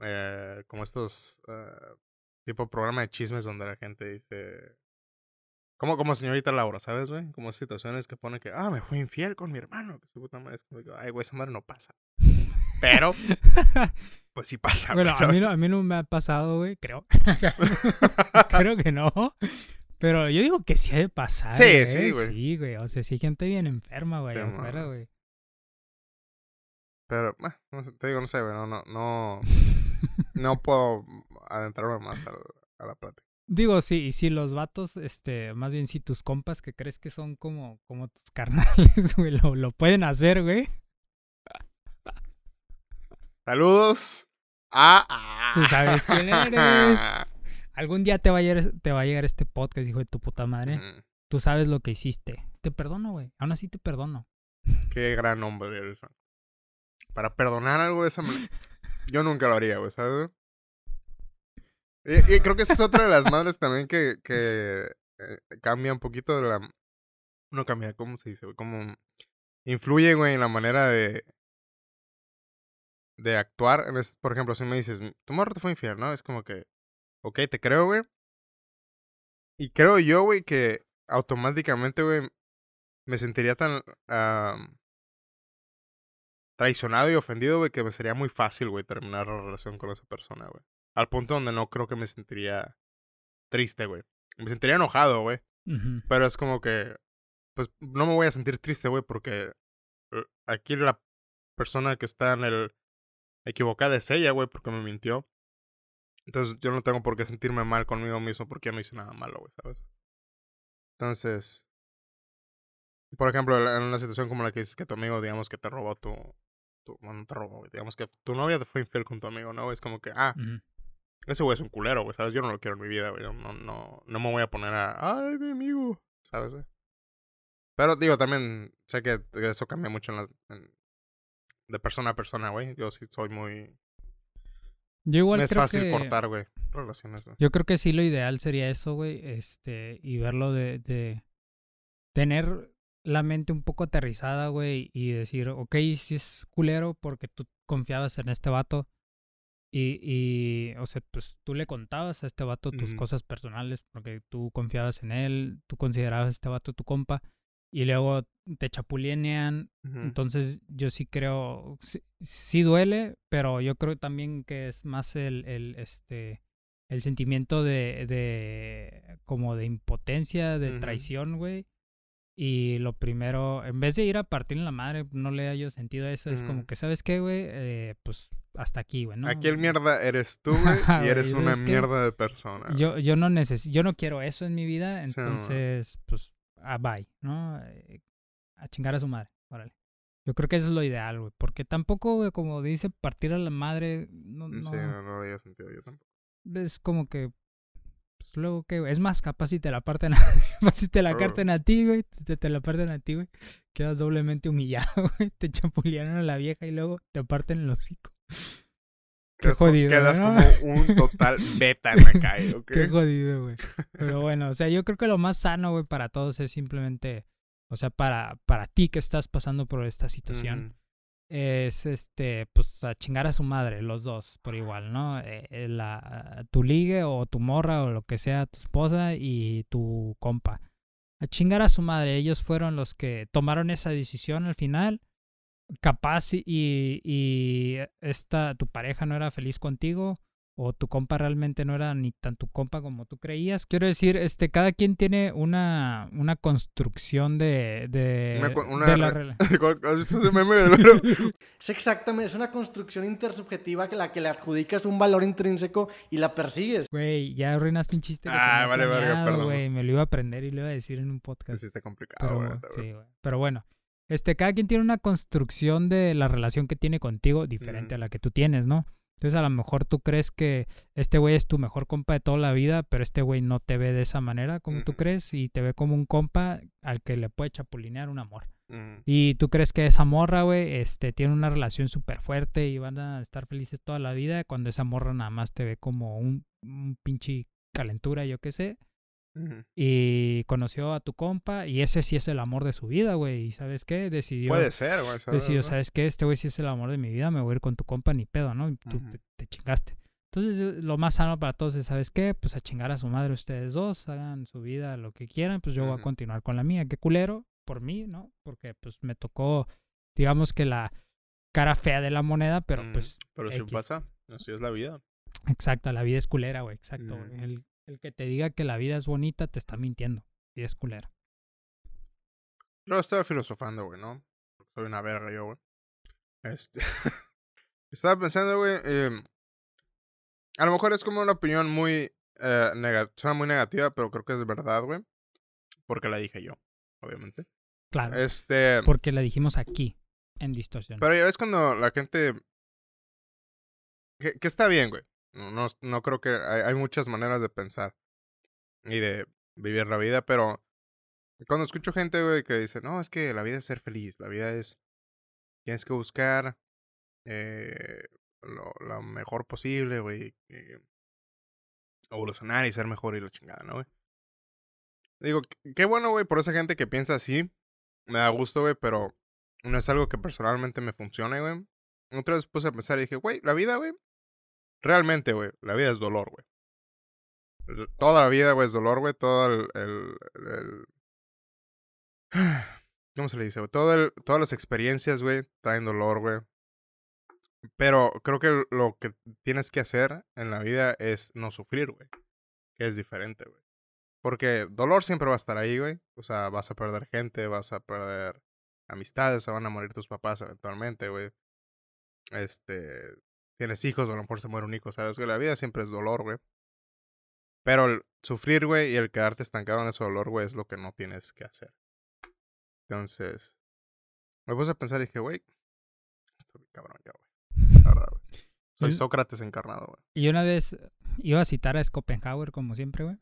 eh, como estos eh, tipo programa de chismes donde la gente dice... Como, como señorita Laura, ¿sabes, güey? Como situaciones que pone que, ah, me fui infiel con mi hermano. Que su puta madre es como ay, güey, esa madre no pasa. Pero, pues sí pasa, güey, bueno, a mí, no, a mí no me ha pasado, güey, creo. creo que no. Pero yo digo que sí ha de pasar. Sí, sí, güey. Sí, güey. O sea, sí gente bien enferma, güey, Sí, afuera, güey. Pero, te digo, no sé, güey, no, no, no, no puedo adentrarme más a, a la plática. Digo, sí, y si los vatos, este, más bien si tus compas que crees que son como, como tus carnales, güey, lo, lo pueden hacer, güey. Saludos a... Tú sabes quién eres. Algún día te va a llegar, te va a llegar este podcast, hijo de tu puta madre. Tú sabes lo que hiciste. Te perdono, güey. Aún así te perdono. Qué gran hombre eres. Para perdonar algo de esa manera. Yo nunca lo haría, güey, ¿sabes? Y, creo que esa es otra de las madres también que, que eh, cambia un poquito la... No cambia, ¿cómo se dice? Como influye, güey, en la manera de... De actuar. Por ejemplo, si me dices, tu morro te fue infiel, ¿no? Es como que... Ok, te creo, güey. Y creo yo, güey, que automáticamente, güey, me sentiría tan... am, traicionado y ofendido, güey, que me sería muy fácil, güey, terminar la relación con esa persona, güey. Al punto donde no creo que me sentiría triste, güey. Me sentiría enojado, güey. Pero es como que, pues, no me voy a sentir triste, güey, porque eh, aquí la persona que está en el equivocada es ella, güey, porque me mintió. Entonces yo no tengo por qué sentirme mal conmigo mismo porque yo no hice nada malo, güey, ¿sabes? Entonces, por ejemplo, en una situación como la que dices que tu amigo, digamos, que te robó tu... tu bueno, no te robó, güey, digamos que tu novia te fue infiel con tu amigo, ¿no? Es como que, ah. Ese güey es un culero, güey, ¿sabes? Yo no lo quiero en mi vida, güey. No, no, no, no me voy a poner a, ay, mi amigo, ¿sabes, güey? Pero digo, también sé que eso cambia mucho en la, en- de persona a persona, güey. Yo sí soy muy... Yo igual me es creo fácil que... cortar, güey, relaciones. Yo creo que sí lo ideal sería eso, güey, este, y verlo de, de tener la mente un poco aterrizada, güey, y decir, ok, si es culero porque tú confiabas en este vato y, y, o sea, pues tú le contabas a este vato tus cosas personales porque tú confiabas en él, tú considerabas a este vato tu compa y luego te chapulinean. Entonces yo sí creo, sí, sí duele, pero yo creo también que es más el, el este, el sentimiento de, de, como de impotencia, de traición, güey. Y lo primero, en vez de ir a partir en la madre, no le haya sentido eso, es como que, ¿sabes qué, güey? Eh, pues hasta aquí, güey, ¿no? Aquí el mierda eres tú, güey, y eres una mierda de persona. güey. Yo, yo no necesito, yo no quiero eso en mi vida, Sí, entonces, pues, ah, bye, ¿no? Eh, A chingar a su madre, órale. Yo creo que eso es lo ideal, güey, porque tampoco, güey, como dice, partir a la madre, no, Sí, no, no, no había sentido yo tampoco. es como que, pues luego que, es más, capaz si te la parten, a, capaz si te la carten a ti, güey, te, te la parten a ti, güey, quedas doblemente humillado, güey, te chapulearon a la vieja y luego te parten el hocico. Qué Quedas, jodido, quedas ¿no? como un total beta en la calle, ¿ok? Qué jodido, güey. Pero bueno, o sea, yo creo que lo más sano, güey, para todos es simplemente, o sea, para, para ti que estás pasando por esta situación, es este, pues a chingar a su madre, los dos, por igual, ¿no? Eh, eh, la, tu ligue o tu morra o lo que sea, tu esposa y tu compa. A chingar a su madre, ellos fueron los que tomaron esa decisión al final. Capaz y, y esta, tu pareja no era feliz contigo o tu compa realmente no era ni tan tu compa como tú creías. Quiero decir, este, cada quien tiene una, una construcción de, de, Una co- una de la re- rela- ¿Has visto ese meme del güero? Es exactamente, es una construcción intersubjetiva que la que le adjudicas un valor intrínseco y la persigues. Güey, ya arruinaste un chiste que Ah, vale, verga, planeado, perdón. güey. Me lo iba a aprender y lo iba a decir en un podcast. Sí, está complicado, sí. Pero bueno, este, cada quien tiene una construcción de la relación que tiene contigo diferente a la que tú tienes, ¿no? Entonces a lo mejor tú crees que este güey es tu mejor compa de toda la vida, pero este güey no te ve de esa manera como tú crees y te ve como un compa al que le puede chapulinear un amor. Y tú crees que esa morra, güey, este, tiene una relación súper fuerte y van a estar felices toda la vida cuando esa morra nada más te ve como un, un pinche calentura, yo qué sé. Y conoció a tu compa y ese sí es el amor de su vida, güey. ¿Y sabes qué? Decidió, Puede ser, güey. decidió ¿sabes qué? Este güey sí es el amor de mi vida, me voy a ir con tu compa ni pedo, ¿no? Y tú te, te chingaste. Entonces, lo más sano para todos es, ¿sabes qué? Pues a chingar a su madre ustedes dos, hagan su vida lo que quieran, pues yo voy a continuar con la mía. Qué culero por mí, ¿no? Porque pues me tocó, digamos que la cara fea de la moneda, pero Mm, pues, Pero X. pasa. Así es la vida. exacto, la vida es culera, güey, exacto. Ujú. El, el que te diga que la vida es bonita te está mintiendo. Y es culera. Yo estaba filosofando, güey, ¿no? Soy una verga yo, güey. Este. estaba pensando, güey. em, a lo mejor es como una opinión muy. Eh, nega- suena muy negativa, pero creo que es verdad, güey. Porque la dije yo, obviamente. Claro. Este. Porque la dijimos aquí, en distorsión. Pero ya ves cuando la gente. Que, que está bien, güey. No, no, creo que. Hay, hay muchas maneras de pensar y de vivir la vida, pero. Cuando escucho gente, güey, que dice, no, es que la vida es ser feliz, la vida es. Tienes que buscar eh, lo, lo mejor posible, güey. eh, evolucionar y ser mejor y la chingada, ¿no, güey? Digo, qué bueno, güey, por esa gente que piensa así. Me da gusto, güey, pero no es algo que personalmente me funcione, güey. Otra vez puse a pensar y dije, güey, la vida, güey. Realmente, güey, la vida es dolor, güey. Toda la vida, güey, es dolor, güey. Todo el, ¿Cómo se le dice, güey? Todas las experiencias, güey, traen dolor, güey. Pero creo que lo que tienes que hacer en la vida es no sufrir, güey. Que es diferente, güey. Porque dolor siempre va a estar ahí, güey. O sea, vas a perder gente, vas a perder amistades, se van a morir tus papás eventualmente, güey. Este, tienes hijos, o a lo mejor se muere un hijo, ¿sabes? Güey, la vida siempre es dolor, güey. Pero el sufrir, güey, y el quedarte estancado en ese dolor, güey, es lo que no tienes que hacer. Entonces, me puse a pensar y dije, güey, estoy cabrón ya, güey. La verdad, güey. Soy Sócrates encarnado, güey. Y una vez iba a citar a Schopenhauer, como siempre, güey.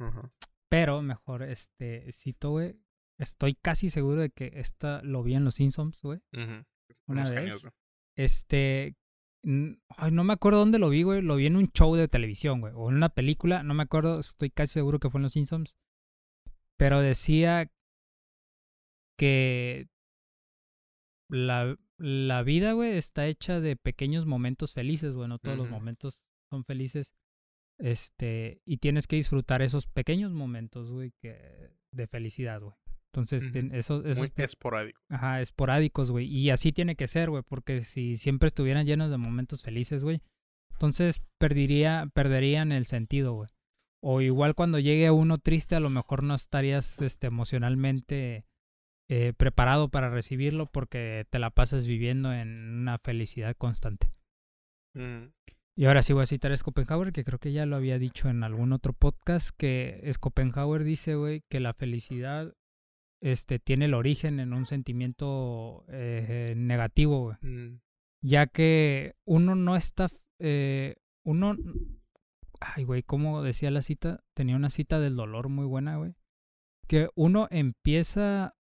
Pero mejor, este, cito, güey, Estoy casi seguro de que esta lo vi en Los Simpsons, güey. Una Unos vez. años. Este. Ay, no me acuerdo dónde lo vi, güey. Lo vi en un show de televisión, güey. O en una película. No me acuerdo. Estoy casi seguro que fue en Los Simpsons. Pero decía que la, la vida, güey, está hecha de pequeños momentos felices, güey. No todos los momentos son felices. Este. Y tienes que disfrutar esos pequeños momentos, güey, que, de felicidad, güey. Entonces, ten- esos, esos Muy esporádico. Ajá, esporádicos, güey. Y así tiene que ser, güey, porque si siempre estuvieran llenos de momentos felices, güey, entonces perdería, perderían el sentido, güey. O igual cuando llegue uno triste, a lo mejor no estarías este, emocionalmente eh, preparado para recibirlo porque te la pasas viviendo en una felicidad constante. Ujú. Y ahora sí voy a citar a Schopenhauer, que creo que ya lo había dicho en algún otro podcast, que Schopenhauer dice, güey, que la felicidad este, tiene el origen en un sentimiento eh, negativo, güey. Mm. Ya que uno no está... eh, uno... Ay, güey, ¿cómo decía la cita? Tenía una cita del dolor muy buena, güey. Que uno empieza...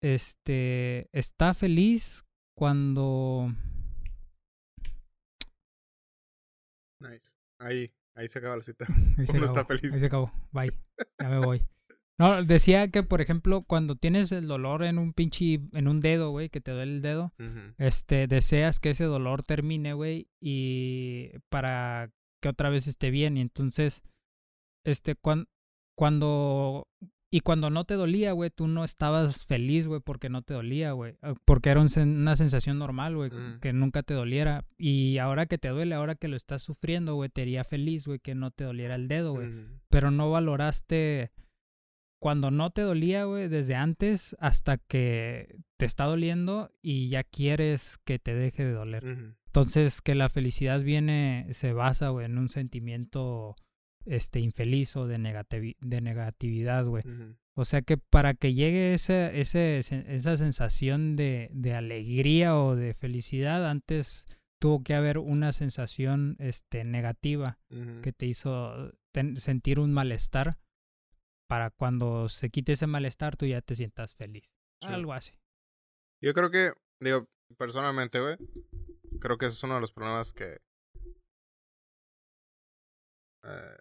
Este... Está feliz cuando... Nice. Ahí, ahí se acaba la cita. Ahí se Uno está feliz. Ahí se acabó. Bye. Ya me voy. No, decía que, por ejemplo, cuando tienes el dolor en un pinche, en un dedo, güey, que te duele el dedo, este, deseas que ese dolor termine, güey, y para que otra vez esté bien. Y entonces, este, cuan- cuando, y cuando no te dolía, güey, tú no estabas feliz, güey, porque no te dolía, güey, eh, porque era un una sensación normal, güey, Mm. que nunca te doliera. Y ahora que te duele, ahora que lo estás sufriendo, güey, te haría feliz, güey, que no te doliera el dedo, güey pero no valoraste cuando no te dolía, güey, desde antes hasta que te está doliendo y ya quieres que te deje de doler. Entonces, que la felicidad viene, se basa, güey, en un sentimiento este infeliz o de, negativi- de negatividad, güey. O sea que para que llegue ese, ese, esa sensación de, de alegría o de felicidad, antes tuvo que haber una sensación este, negativa que te hizo sentir un malestar para cuando se quite ese malestar tú ya te sientas feliz. Sí. Algo así. Yo creo que, digo, personalmente, güey, creo que ese es uno de los problemas que eh,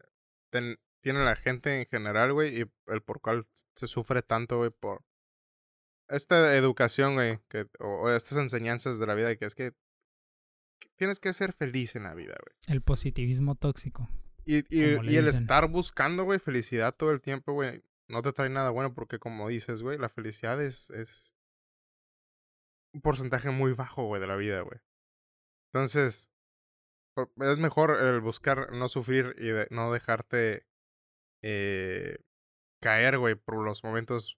ten- tiene la gente en general, güey, y el por cual se sufre tanto, güey, por esta educación, güey, que, o, o estas enseñanzas de la vida, que es que, que tienes que ser feliz en la vida, güey. El positivismo tóxico. Y, el estar buscando, güey, felicidad todo el tiempo, güey, no te trae nada bueno porque como dices, güey, la felicidad es, es un porcentaje muy bajo, güey, de la vida, güey. Entonces, es mejor el buscar no sufrir y de- no dejarte eh, caer, güey, por los momentos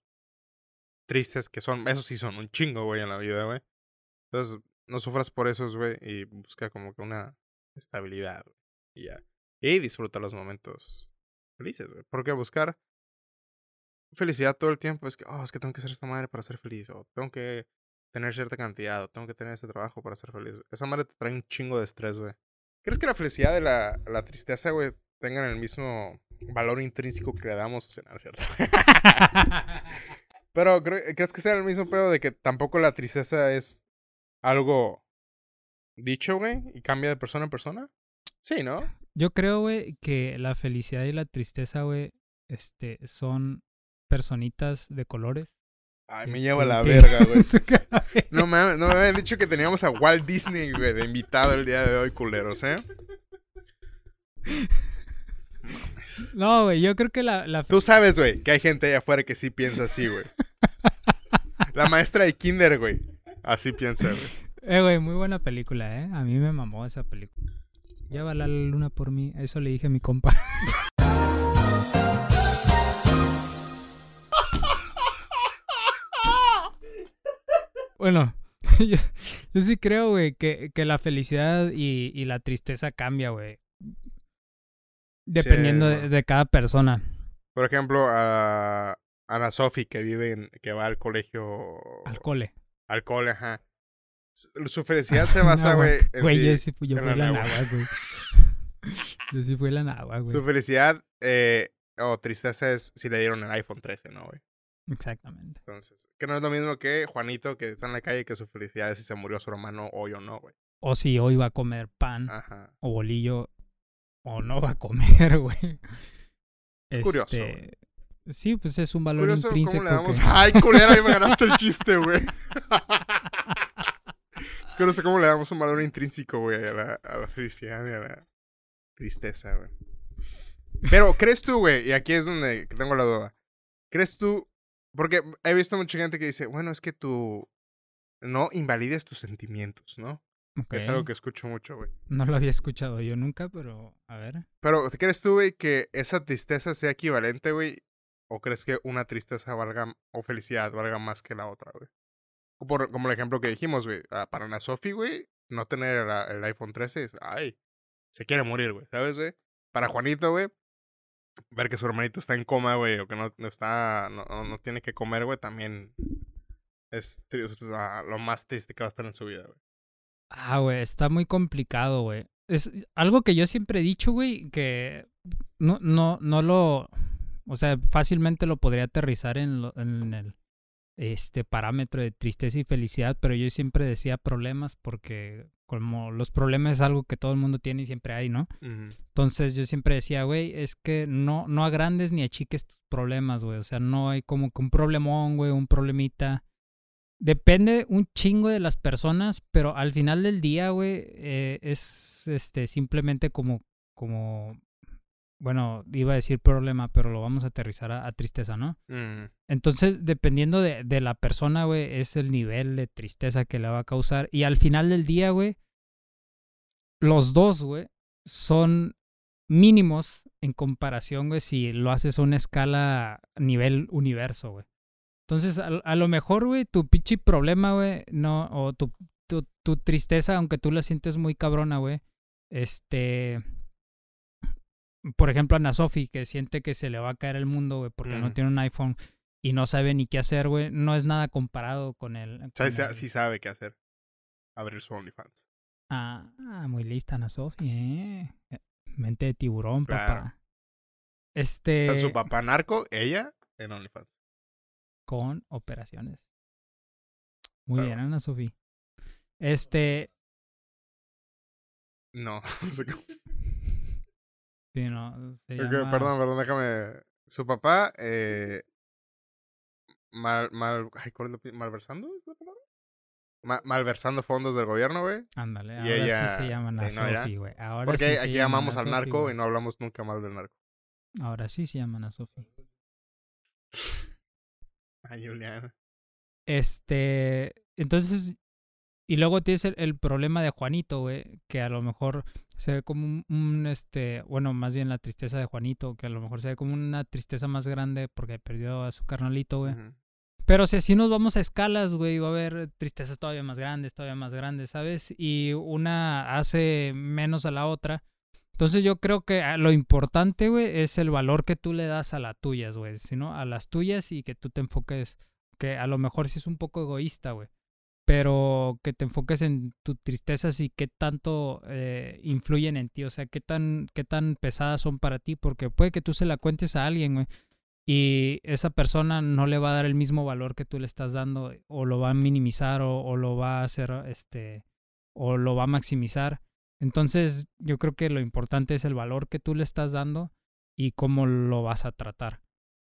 tristes que son, esos sí son un chingo, güey, en la vida, güey. Entonces, no sufras por esos, güey, y busca como que una estabilidad, güey, y ya. Y disfruta los momentos felices, güey. Porque buscar felicidad todo el tiempo es que, oh, es que tengo que ser esta madre para ser feliz, o tengo que tener cierta cantidad, o tengo que tener este trabajo para ser feliz. Esa madre te trae un chingo de estrés, güey. ¿Crees que la felicidad y la, la tristeza, güey, tengan el mismo valor intrínseco que le damos? O sea, no es cierto. Pero, ¿cre- ¿crees que sea el mismo pedo de que tampoco la tristeza es algo dicho, güey, y cambia de persona en persona? Sí, ¿no? Yo creo, güey, que la felicidad y la tristeza, güey, este, son personitas de colores. Ay, me lleva la verga, güey. No mames, no me habían dicho que teníamos a Walt Disney, güey, de invitado el día de hoy, culeros, ¿eh? No, güey, yo creo que la, la Tú sabes, güey, que hay gente allá afuera que sí piensa así, güey. La maestra de kinder, güey. Así piensa, güey. Eh, güey, muy buena película, ¿eh? A mí me mamó esa película. Lleva la luna por mí. Eso le dije a mi compa. bueno, yo, yo sí creo, güey, que, que la felicidad y, y la tristeza cambia, güey. Dependiendo de cada persona. Por ejemplo, a Ana Sofi, que vive en, que va al colegio. Al cole. Al cole, ajá. Su, felicidad se basa, güey. Güey, yo sí fui, yo en fui la náhuac, güey. Yo sí fui la náhuac, güey. Su felicidad eh, o tristeza es si le dieron el iPhone 13, ¿no, güey? Exactamente. Entonces, que no es lo mismo que Juanito que está en la calle y que su felicidad es si se murió su hermano hoy o no, güey. O si hoy va a comer pan Ajá. o bolillo o no va a comer, güey. Es curioso, Este, Sí, pues es un Es valor curioso intrínseco. cómo le damos. que- Ay, culera, ahí me ganaste el chiste, güey. Es curioso cómo le damos un valor intrínseco, güey, a la, a la felicidad y a la tristeza, güey. Pero, ¿crees tú, güey? Y aquí es donde tengo la duda. ¿Crees tú? Porque he visto mucha gente que dice, bueno, es que tú no invalides tus sentimientos, ¿no? Ok. Es algo que escucho mucho, güey. No lo había escuchado yo nunca, pero a ver. Pero, ¿crees tú, güey, que esa tristeza sea equivalente, güey? ¿O crees que una tristeza valga, o felicidad valga más que la otra, güey? Como el ejemplo que dijimos, güey. ah, Para Ana Sofi, güey, no tener el iPhone 13 es, ay, se quiere morir, güey, ¿sabes, güey? Para Juanito, güey, ver que su hermanito está en coma, güey, o que no, no está, no, no- tiene que comer, güey, también es, lo más triste que va a estar en su vida, güey. Ah, güey, está muy complicado, güey. Es algo que yo siempre he dicho, güey, que no, no, no lo, o sea, fácilmente lo podría aterrizar en, lo- en el este parámetro de tristeza y felicidad, pero yo siempre decía problemas porque como los problemas es algo que todo el mundo tiene y siempre hay, ¿no? Entonces yo siempre decía, güey, es que no, no agrandes ni achiques tus problemas, güey. O sea, no hay como que un problemón, güey, un problemita. Depende un chingo de las personas, pero al final del día, güey, eh, es este simplemente como, como, bueno, iba a decir problema, pero lo vamos a aterrizar a, a tristeza, ¿no? Mm, Entonces, dependiendo de, de la persona, güey, es el nivel de tristeza que le va a causar. Y al final del día, güey, los dos, güey, son mínimos en comparación, güey, si lo haces a una escala nivel universo, güey. Entonces, a, a lo mejor, güey, tu pinche problema, güey, no, o tu, tu, tu tristeza, aunque tú la sientes muy cabrona, güey, este... Por ejemplo, Ana Sofi, que siente que se le va a caer el mundo, güey, porque no tiene un iPhone y no sabe ni qué hacer, güey, no es nada comparado con el... o sea, con sí- el- sí sabe qué hacer. Abrir su OnlyFans. Ah, ah, muy lista Ana Sofi, ¿eh? Mente de tiburón, Claro. papá. Este... O sea, su papá narco, ella en OnlyFans. con operaciones. Muy Claro. bien, Ana Sofi. Este... No, no sé cómo. Sí, no, se Ok, llama- Perdón, perdón, déjame. Su papá, eh. Mal, mal, ay, ¿cuál es la ¿Malversando? es la palabra? Ma- malversando fondos del gobierno, güey. Ándale, ahora ella- sí se llama Ana sí. Sofi, güey. Porque sí se aquí llama amamos Ana al narco güey. y no hablamos nunca mal del narco. Ahora sí se llama Ana Sofi. Ay, Juliana. Este, entonces, y luego tienes el, el problema de Juanito, güey, que a lo mejor se ve como un, un, este, bueno, más bien la tristeza de Juanito, que a lo mejor se ve como una tristeza más grande porque perdió a su carnalito, güey. Pero si así nos vamos a escalas, güey, va a haber tristezas todavía más grandes, todavía más grandes, ¿sabes? Y una hace menos a la otra. Entonces yo creo que ah, lo importante, güey, es el valor que tú le das a las tuyas, güey, sino a las tuyas y que tú te enfoques, que a lo mejor sí es un poco egoísta, güey, pero que te enfoques en tus tristezas y qué tanto eh, influyen en ti, o sea, qué tan, qué tan pesadas son para ti, porque puede que tú se la cuentes a alguien, güey, y esa persona no le va a dar el mismo valor que tú le estás dando o lo va a minimizar o, lo va a hacer este o lo va a maximizar entonces yo creo que lo importante es el valor que tú le estás dando y cómo lo vas a tratar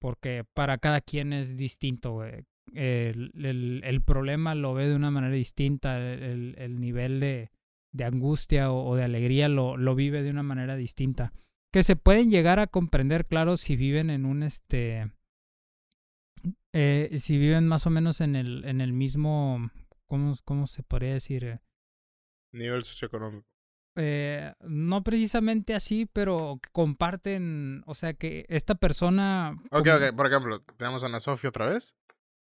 porque para cada quien es distinto. El, el, el problema lo ve de una manera distinta el, el nivel de, de angustia o, o de alegría lo, lo vive de una manera distinta que se pueden llegar a comprender, claro, si viven en un este. Eh, si viven más o menos en el, en el mismo. ¿Cómo, cómo se podría decir? Nivel socioeconómico. Eh, no precisamente así, pero que comparten. O sea, que esta persona. Ok, como ok, por ejemplo, tenemos a Ana Sofía otra vez.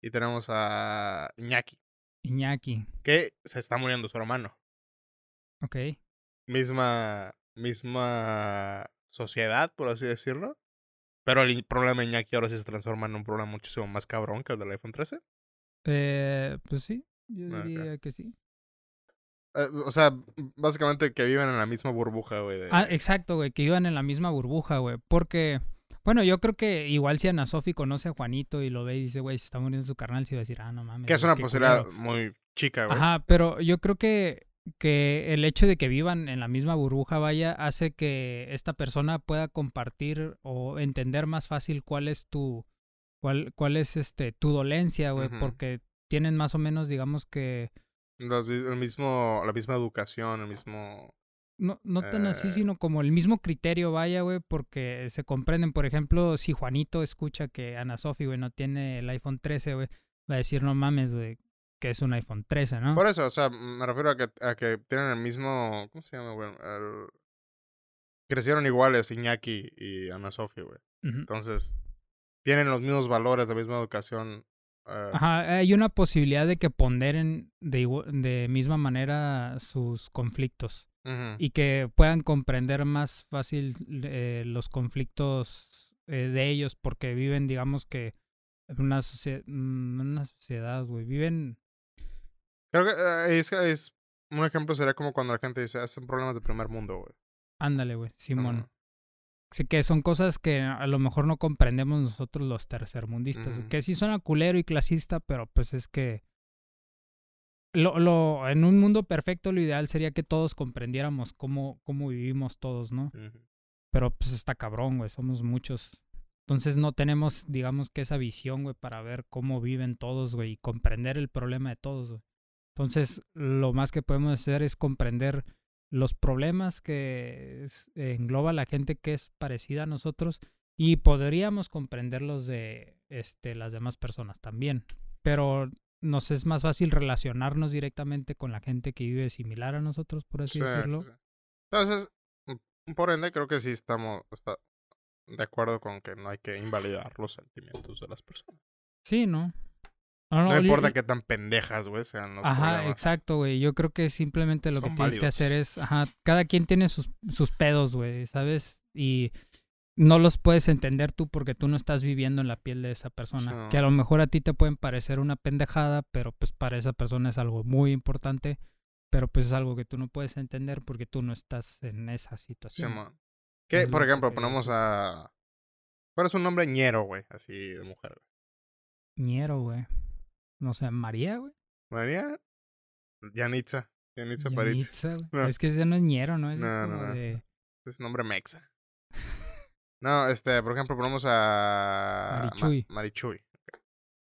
Y tenemos a Iñaki, Iñaki. que se está muriendo su hermano. Ok. Misma, misma sociedad, por así decirlo. Pero el problema de Iñaki ahora sí se transforma en un problema muchísimo más cabrón que el del iPhone 13. Eh, pues sí, yo diría que sí. Eh, o sea, básicamente que viven en la misma burbuja, güey. de- Ah, exacto, güey, que iban en la misma burbuja, güey. Porque, Bueno, yo creo que igual si Ana Sofi conoce a Juanito y lo ve y dice, güey, se está muriendo su carnal, se va a decir, ah, no mames. Que es una posibilidad culero". muy chica, güey. Ajá, pero yo creo que, que el hecho de que vivan en la misma burbuja, vaya, hace que esta persona pueda compartir o entender más fácil cuál es tu, cuál, cuál es este, tu dolencia, güey, porque tienen más o menos, digamos que, Los el mismo, la misma educación, el mismo... no, no tan así, Eh. sino como el mismo criterio, vaya, güey, porque se comprenden. Por ejemplo, si Juanito escucha que Ana Sofi, güey, no tiene el iPhone 13, güey, va a decir, no mames, güey, que es un iPhone 13, ¿no? Por eso, o sea, me refiero a que, a que tienen el mismo... ¿Cómo se llama, güey? El- Crecieron iguales Iñaki y Ana Sofía, güey. Entonces, tienen los mismos valores, la misma educación. eh, Ajá, hay una posibilidad de que ponderen de, de misma manera sus conflictos y que puedan comprender más fácil eh, los conflictos eh, de ellos porque viven, digamos que, en una, socie- mm, una sociedad, güey. Viven, Creo que eh, es, es- un ejemplo sería como cuando la gente dice, "Ah, son problemas de primer mundo, güey. ándale, güey, Simón. Ajá. Sí, que son cosas que a lo mejor no comprendemos nosotros los tercermundistas. Que sí suena culero y clasista, pero pues es que. Lo, lo, en un mundo perfecto, lo ideal sería que todos comprendiéramos cómo, cómo vivimos todos, ¿no? Pero pues está cabrón, güey, somos muchos. Entonces no tenemos, digamos que esa visión, güey, para ver cómo viven todos, güey, y comprender el problema de todos, güey. Entonces, lo más que podemos hacer es comprender los problemas que es- engloba la gente que es parecida a nosotros y podríamos comprender los de este, las demás personas también. Pero nos es más fácil relacionarnos directamente con la gente que vive similar a nosotros, por así Sí, decirlo. sí. Entonces, mm, por ende, creo que sí estamos está de acuerdo con que no hay que invalidar los sentimientos de las personas. Sí, ¿no? No, importa li- qué tan pendejas, güey, sean los Ajá, problemas. exacto, güey. Yo creo que simplemente lo que tienes que hacer es, ajá, cada quien tiene sus, sus pedos, güey, ¿sabes? Y no los puedes entender tú porque tú no estás viviendo en la piel de esa persona. Sí. Que a lo mejor a ti te pueden parecer una pendejada, pero pues para esa persona es algo muy importante. Pero pues es algo que tú no puedes entender porque tú no estás en esa situación. Es por que ejemplo, ponemos a... ¿Cuál es un nombre ñero, güey? Así de mujer. güey? Ñero, güey. No sé, María, güey. María Yanitza. Yanitza París. Yanitza, güey. No. Es que ese no es ñero, ¿no? Ese No, es no, como no. de Es nombre mexa. No, este, por ejemplo, ponemos a... Ma- Marichuy. Marichuy. ok.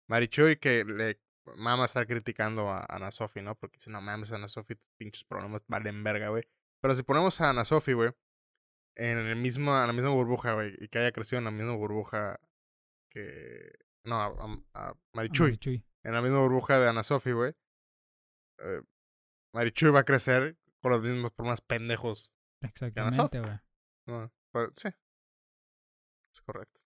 Marichuy que le mama estar criticando a Ana Sofi, ¿no? Porque dice, no mames, Ana Sofi, tus pinches problemas valen verga, güey. Pero si ponemos a Ana Sofi, güey, en el mismo, en la misma burbuja, güey, y que haya crecido en la misma burbuja que... No, a, a- a Marichuy. Marichuy. En la misma burbuja de Ana Sofi, güey. eh, Marichuy va a crecer con los mismos problemas pendejos. Exactamente, güey. No, pues, sí. Es correcto.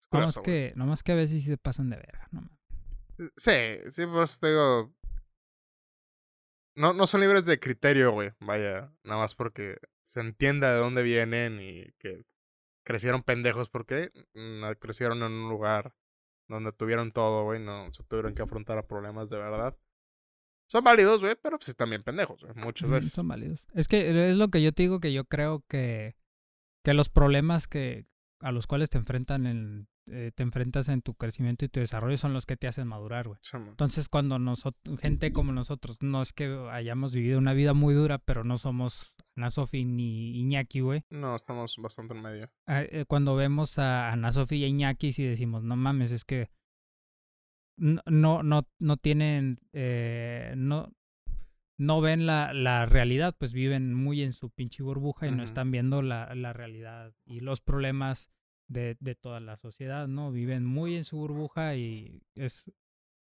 Es Nomás curioso, güey. que, nomás que a veces se pasan de verga, no mames. Sí, sí, pues te digo. No, no son libres de criterio, güey. Vaya, nada más porque se entienda de dónde vienen y que crecieron pendejos porque mm, crecieron en un lugar donde tuvieron todo, güey. No se tuvieron que afrontar a problemas de verdad. Son válidos, güey, pero pues también pendejos, güey. Muchas veces. Son válidos. Es que es lo que yo te digo que yo creo que, que los problemas que a los cuales te enfrentan en, eh, te enfrentas en tu crecimiento y tu desarrollo son los que te hacen madurar, güey. Sí. Entonces, cuando nosotros, gente como nosotros, no es que hayamos vivido una vida muy dura, pero no somos Ana Sofi ni Iñaki, güey. No, estamos bastante en medio. Ah, eh, Cuando vemos a Ana Sofía y a Iñaki, sí decimos, no mames, es que no, no, no, no tienen, eh, no, no ven la, la realidad, pues viven muy en su pinche burbuja y no están viendo la, la realidad y los problemas de, de toda la sociedad, ¿no? Viven muy en su burbuja y es,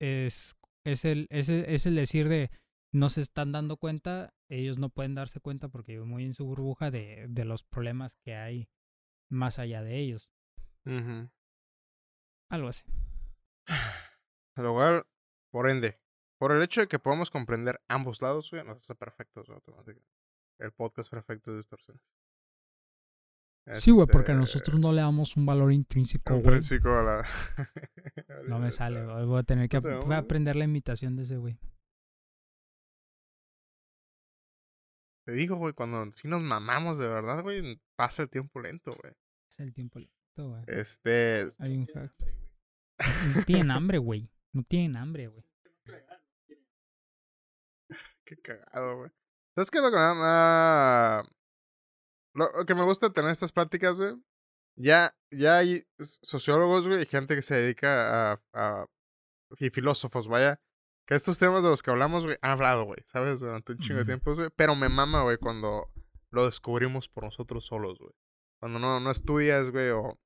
es, es, el, es, es el decir de no se están dando cuenta, ellos no pueden darse cuenta porque viven muy en su burbuja de, de los problemas que hay más allá de ellos. Algo así. Lo cual, por ende, por el hecho de que podamos comprender ambos lados, güey, nos hace perfectos, automáticamente. El podcast perfecto de distorsiones. Sí, güey, porque Este, nosotros no le damos un valor intrínseco, güey. intrínseco a la... No me sale, güey. Voy a tener que ap- voy a aprender la imitación de ese güey. Te digo, güey, cuando sí nos mamamos de verdad, güey, pasa el tiempo lento, güey. Es el tiempo. esto, güey. Este. Hay un hack. No tienen hambre, güey. No tienen hambre, güey. Qué cagado, güey. ¿Sabes qué lo que da- Lo, que me gusta tener estas pláticas, güey? Ya, ya hay sociólogos, güey, y gente que se dedica a, a- y filósofos, vaya, que estos temas de los que hablamos, güey, han hablado, güey, ¿sabes? Durante un chingo de Ujú. tiempo, güey. Pero me mama, güey, cuando lo descubrimos por nosotros solos, güey. Cuando no, no estudias, güey, o,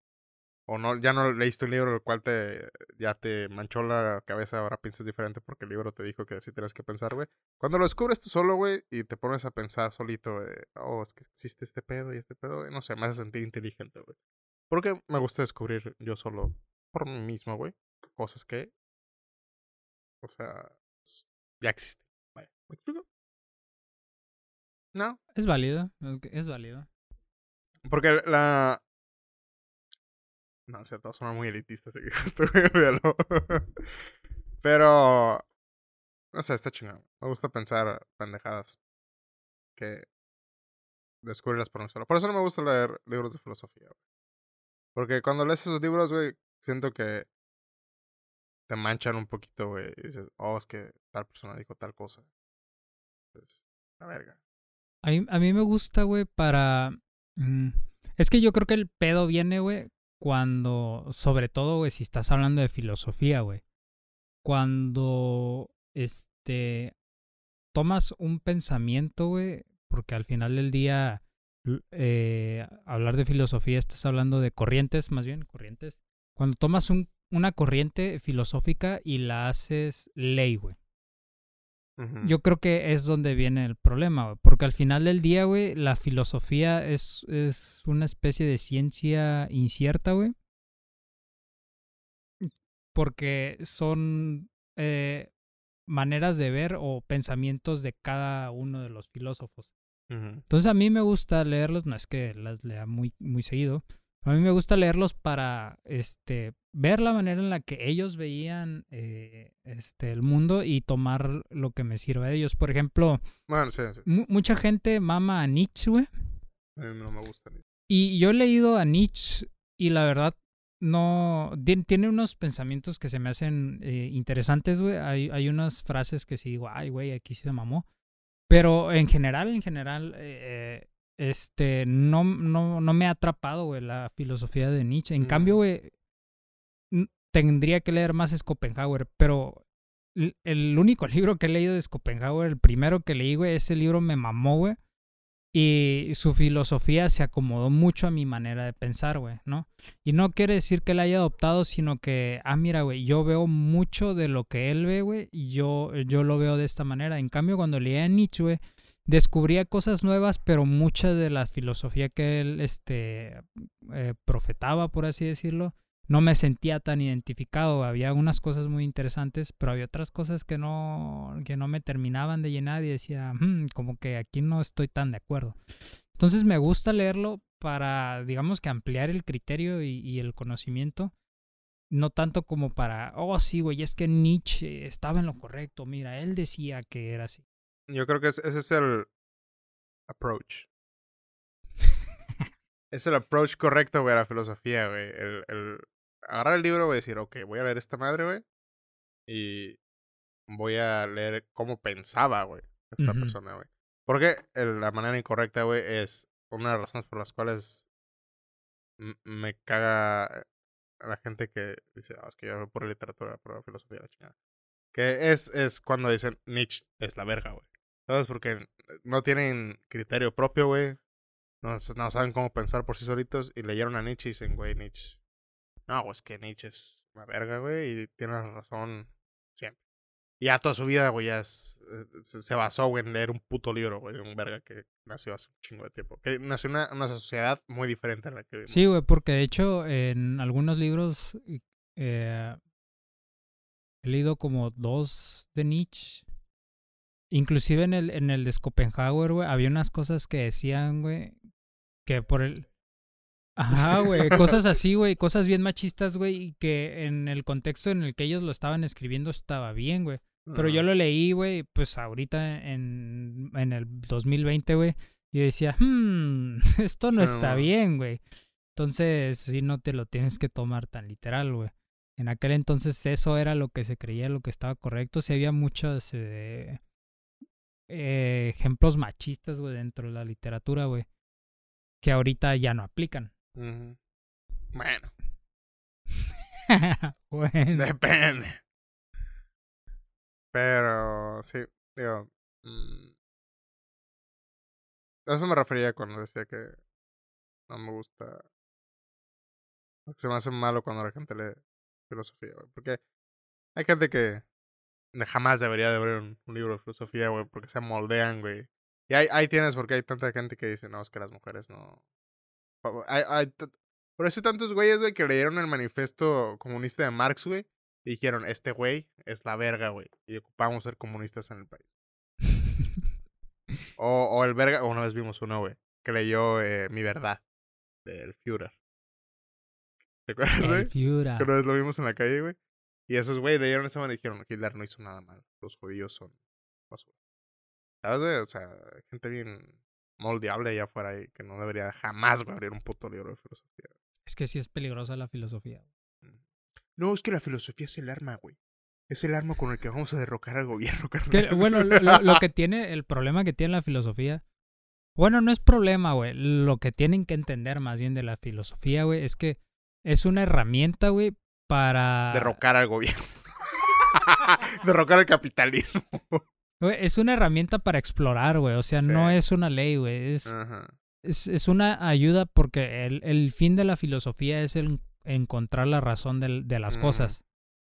o no, ya no leíste un libro el cual te, ya te manchó la cabeza, ahora piensas diferente porque el libro te dijo que así tienes que pensar, güey. Cuando lo descubres tú solo, güey, y te pones a pensar solito, güey, oh, es que existe este pedo y este pedo, güey, no sé, me hace sentir inteligente, güey. Porque me gusta descubrir yo solo, por mí mismo, güey, cosas que, o sea, ya existen. Vaya, ¿me explico? No, Es válido. Es válido. porque la... No, o sea, todo suena muy elitista, así que justo. Pero... No sé, está chingado. Me gusta pensar pendejadas que descubrirlas por mí solo. Por eso no me gusta leer libros de filosofía. Porque cuando lees esos libros, güey, siento que te manchan un poquito, güey. Y dices, oh, es que tal persona dijo tal cosa. Entonces, la verga. A mí, a mí me gusta, güey, para... mm, es que yo creo que el pedo viene, güey, cuando, sobre todo, güey, si estás hablando de filosofía, güey. Cuando, este, tomas un pensamiento, güey, porque al final del día, eh, hablar de filosofía, estás hablando de corrientes, más bien, corrientes. Cuando tomas un, una corriente filosófica y la haces ley, güey. Yo creo que es donde viene el problema, güey. Porque al final del día, güey, la filosofía es, es una especie de ciencia incierta, güey. Porque son eh, maneras de ver o pensamientos de cada uno de los filósofos. Entonces a mí me gusta leerlos, no es que las lea muy, muy seguido. A mí me gusta leerlos para este, ver la manera en la que ellos veían eh, este, el mundo y tomar lo que me sirve de ellos. Por ejemplo, sí, sí. mucha gente mama a Nietzsche, güey. A mí no me gusta ni. Y yo he leído a Nietzsche y la verdad no... tien- Tiene unos pensamientos que se me hacen eh, interesantes, güey. Hay, hay unas frases que sí digo, ay, güey, aquí sí se mamó. Pero en general, en general, eh, este, no, no, no me ha atrapado, güey, la filosofía de Nietzsche. En Mm. cambio, güey, tendría que leer más Schopenhauer, pero el único libro que he leído de Schopenhauer, el primero que leí, güey, ese libro me mamó, güey. Y su filosofía se acomodó mucho a mi manera de pensar, güey, ¿no? Y no quiere decir que la haya adoptado, sino que, ah, mira, güey, yo veo mucho de lo que él ve, güey, y yo, yo lo veo de esta manera. En cambio, cuando leía a Nietzsche, güey, descubría cosas nuevas, pero mucha de la filosofía que él, este, eh, profetaba, por así decirlo, no me sentía tan identificado. Había unas cosas muy interesantes, pero había otras cosas que no, que no me terminaban de llenar y decía, "Hmm, como que aquí no estoy tan de acuerdo. Entonces me gusta leerlo para, digamos que ampliar el criterio y, y el conocimiento. No tanto como para, oh sí, güey, es que Nietzsche estaba en lo correcto. Mira, él decía que era así. Yo creo que es- ese es el approach. es el approach correcto, güey, a la filosofía, güey. El, el agarrar el libro, güey, y decir, ok, voy a leer esta madre, güey. Y voy a leer cómo pensaba, güey, esta persona, güey. Porque el- la manera incorrecta, güey, es una de las razones por las cuales me caga a la gente que dice, ah, es que yo voy por literatura, por filosofía, la chingada. Que es, es cuando dicen Nietzsche es la verga, güey. ¿Sabes? Porque no tienen criterio propio, güey. No, saben cómo pensar por sí solitos. Y leyeron a Nietzsche y dicen, güey, Nietzsche. No, es que Nietzsche es una verga, güey. Y tiene razón siempre. Y ya toda su vida, güey, ya eh, se, basó, güey, en leer un puto libro, güey, de un verga que nació hace un chingo de tiempo. Que nació una, una sociedad muy diferente a la que vivimos. Sí, güey, porque de hecho en algunos libros eh, he leído como dos de Nietzsche. Inclusive en el, en el de Schopenhauer, güey, había unas cosas que decían, güey, que por el... Ajá, güey, cosas así, güey, cosas bien machistas, güey, y que en el contexto en el que ellos lo estaban escribiendo estaba bien, güey. Pero yo lo leí, güey, pues ahorita en, en el 2020, güey, y decía, hmm, esto no Sí, está bien, güey. Entonces, sí, no te lo tienes que tomar tan literal, güey. En aquel entonces eso era lo que se creía, lo que estaba correcto. Sí había muchos eh, eh, ejemplos machistas, güey, dentro de la literatura, güey. Que ahorita ya no aplican. Bueno, bueno. depende. Pero sí, digo. mm, a eso me refería cuando decía que no me gusta. que se me hace malo cuando la gente lee filosofía, güey. Porque hay gente que jamás debería de ver un, un libro de filosofía, güey, porque se moldean, güey. Y ahí, ahí tienes porque hay tanta gente que dice, no, es que las mujeres no. Hay, hay por eso hay tantos güeyes, güey, que leyeron el manifiesto comunista de Marx, güey, y dijeron, este güey es la verga, güey, y ocupamos ser comunistas en el país. O, o el verga, o una vez vimos uno, güey, que leyó eh, Mi Verdad, del Führer. ¿Te acuerdas, El güey? Que una vez lo vimos en la calle, güey. Y esos güey esa mano y dijeron, Hitler no hizo nada mal. Los judíos son basura. ¿Sabes, güey? O sea, gente bien moldeable allá afuera que no debería jamás, güey, abrir un puto libro de filosofía. Es que sí es peligrosa la filosofía. No, es que la filosofía es el arma, güey. Es el arma con el que vamos a derrocar al gobierno, Es que, bueno, lo, lo- lo que tiene, el problema que tiene la filosofía. Bueno, no es problema, güey. Lo que tienen que entender más bien de la filosofía, güey, es que es una herramienta, güey, para. Derrocar al gobierno. derrocar al capitalismo. Es una herramienta para explorar, güey. O sea, no es una ley, güey. Es, es, es una ayuda porque el, el fin de la filosofía es el encontrar la razón del- de las cosas.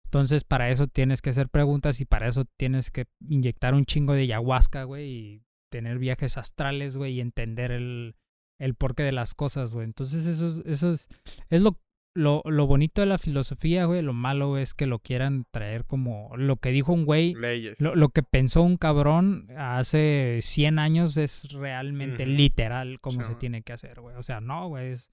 Entonces, para eso tienes que hacer preguntas y para eso tienes que inyectar un chingo de ayahuasca, güey, y tener viajes astrales, güey, y entender el, el porqué de las cosas, güey. Entonces, eso es, eso es, es lo, lo, lo bonito de la filosofía, güey. Lo malo es que lo quieran traer como lo que dijo un güey. Leyes. Lo, lo que pensó un cabrón hace 100 años es realmente literal como Sí, se tiene que hacer, güey. O sea, no, güey. es-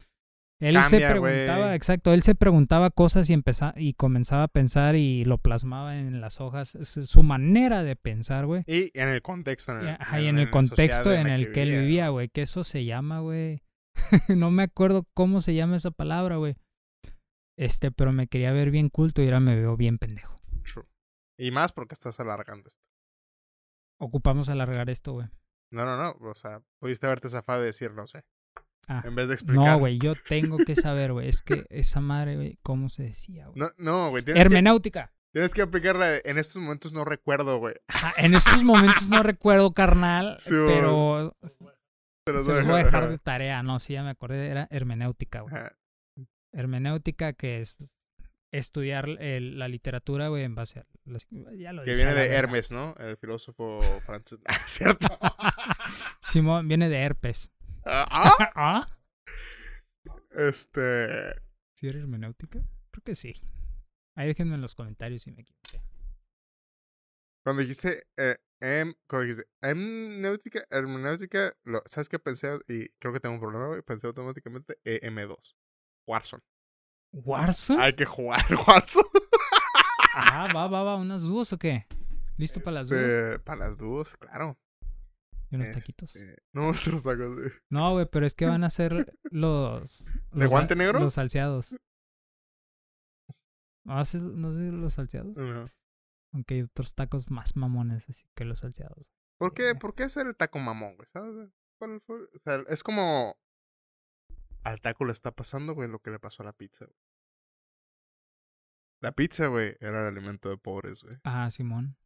Él se preguntaba, exacto, él se preguntaba cosas y empezaba y comenzaba a pensar y lo plasmaba en las hojas. Es su manera de pensar, güey. Y en el contexto. En Y, el, ajá, y en el contexto en el que él vivía, güey. Que eso se llama, güey. no me acuerdo cómo se llama esa palabra, güey. Este, pero me quería ver bien culto y ahora me veo bien pendejo. True. Y más porque estás alargando esto. Ocupamos alargar esto, güey. No, no, no. O sea, pudiste haberte zafado de decir no sé. Ah. En vez de explicar. No, güey, yo tengo que saber, güey. Es que esa madre, güey, ¿cómo se decía, güey? No, no, güey. Tienes, que, Hermenéutica. tienes que aplicarla. En estos momentos no recuerdo, güey. En estos momentos no recuerdo, carnal, Sí, pero Te los se los voy a dejar de tarea. No, sí, ya me acordé, era hermenéutica, güey. Ajá. Hermenéutica, que es pues, estudiar el- la literatura, güey, en base a... las- ya lo Que viene de. Hermes, ¿no? El filósofo francés. Ah, ¿Cierto? Simón, viene de herpes. Ah, ah, ¿Ah? Este. ¿Sí era hermenéutica? Creo que sí. Ahí déjenme en los comentarios si me equivoqué. Cuando dijiste. Eh, em, cuando dijiste. Hermenéutica. Hermenéutica. Lo, ¿Sabes qué pensé? Y creo que tengo un problema, güey. Pensé automáticamente eh, M2. Warzone. ¿Warzone? Hay que jugar Warzone. Ah, va, va, va. ¿Unas dúos o qué? ¿Listo para las dúos? Este, para las dúos, claro. Y unos taquitos. Este, no, nuestros tacos. güey. No, güey, pero es que van a ser los. ¿De los guante negro? Los salseados. No, hace- no sé los salseados. Ajá. Aunque hay otros tacos más mamones así que los salseados. ¿Por qué, Eh. ¿Por qué hacer el taco mamón, güey? ¿Sabes? O sea, es como. Al taco le está pasando, güey, lo que le pasó a la pizza, güey. La pizza, güey, era el alimento de pobres, güey. Ah, Simón.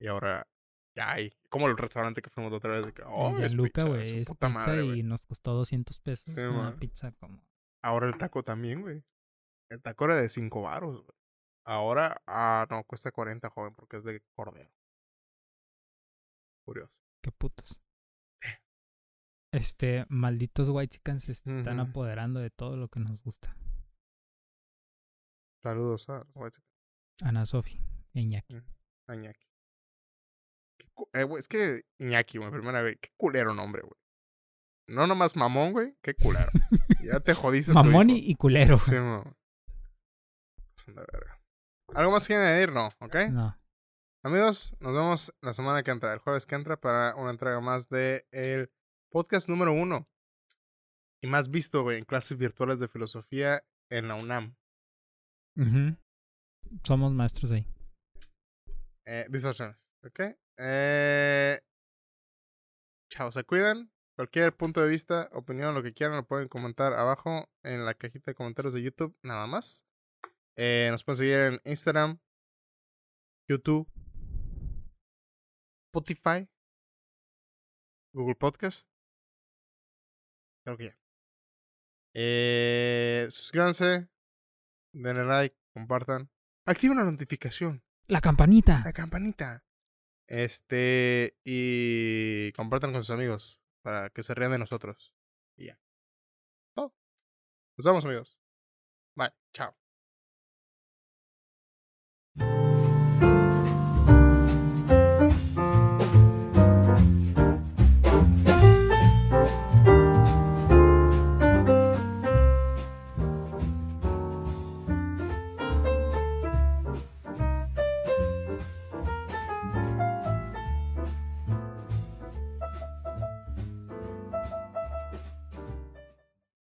Y ahora ya hay. Como el restaurante que fuimos otra vez. De que, oh, es Luca, pizza, es puta pizza madre, y nos costó 200 pesos. Sí, una man. pizza como. Ahora el taco también, güey. El taco era de 5 baros, güey. Ahora, ah, no, cuesta 40, joven, porque es de cordero. Curioso. Qué putos. Este, malditos white se están apoderando de todo lo que nos gusta. Saludos a Ana Sofi, Iñaki. a Iñaki. Eh, es que Iñaki, güey, primera vez. Qué culero nombre, güey. No nomás mamón, güey. Qué culero. ya te jodiste. Mamón y, culero. Sí, verga. ¿Algo más que añadir? No, ¿ok? No. Amigos, nos vemos la semana que entra, el jueves que entra, para una entrega más de el podcast número uno y más visto, güey, en clases virtuales de filosofía en la UNAM. Somos maestros ahí. Eh, distorsiones, ¿ok? Eh, chao, se cuidan. Cualquier punto de vista, opinión, lo que quieran, lo pueden comentar abajo en la cajita de comentarios de YouTube, nada más. Eh, nos pueden seguir en Instagram, YouTube, Spotify, Google Podcast. Creo que ya. Eh, suscríbanse, denle like, compartan, activen la notificación La campanita. la campanita. Este, y compartan con sus amigos para que se rían de nosotros. Y ya. Todo. Nos vemos, amigos. Bye. Chao.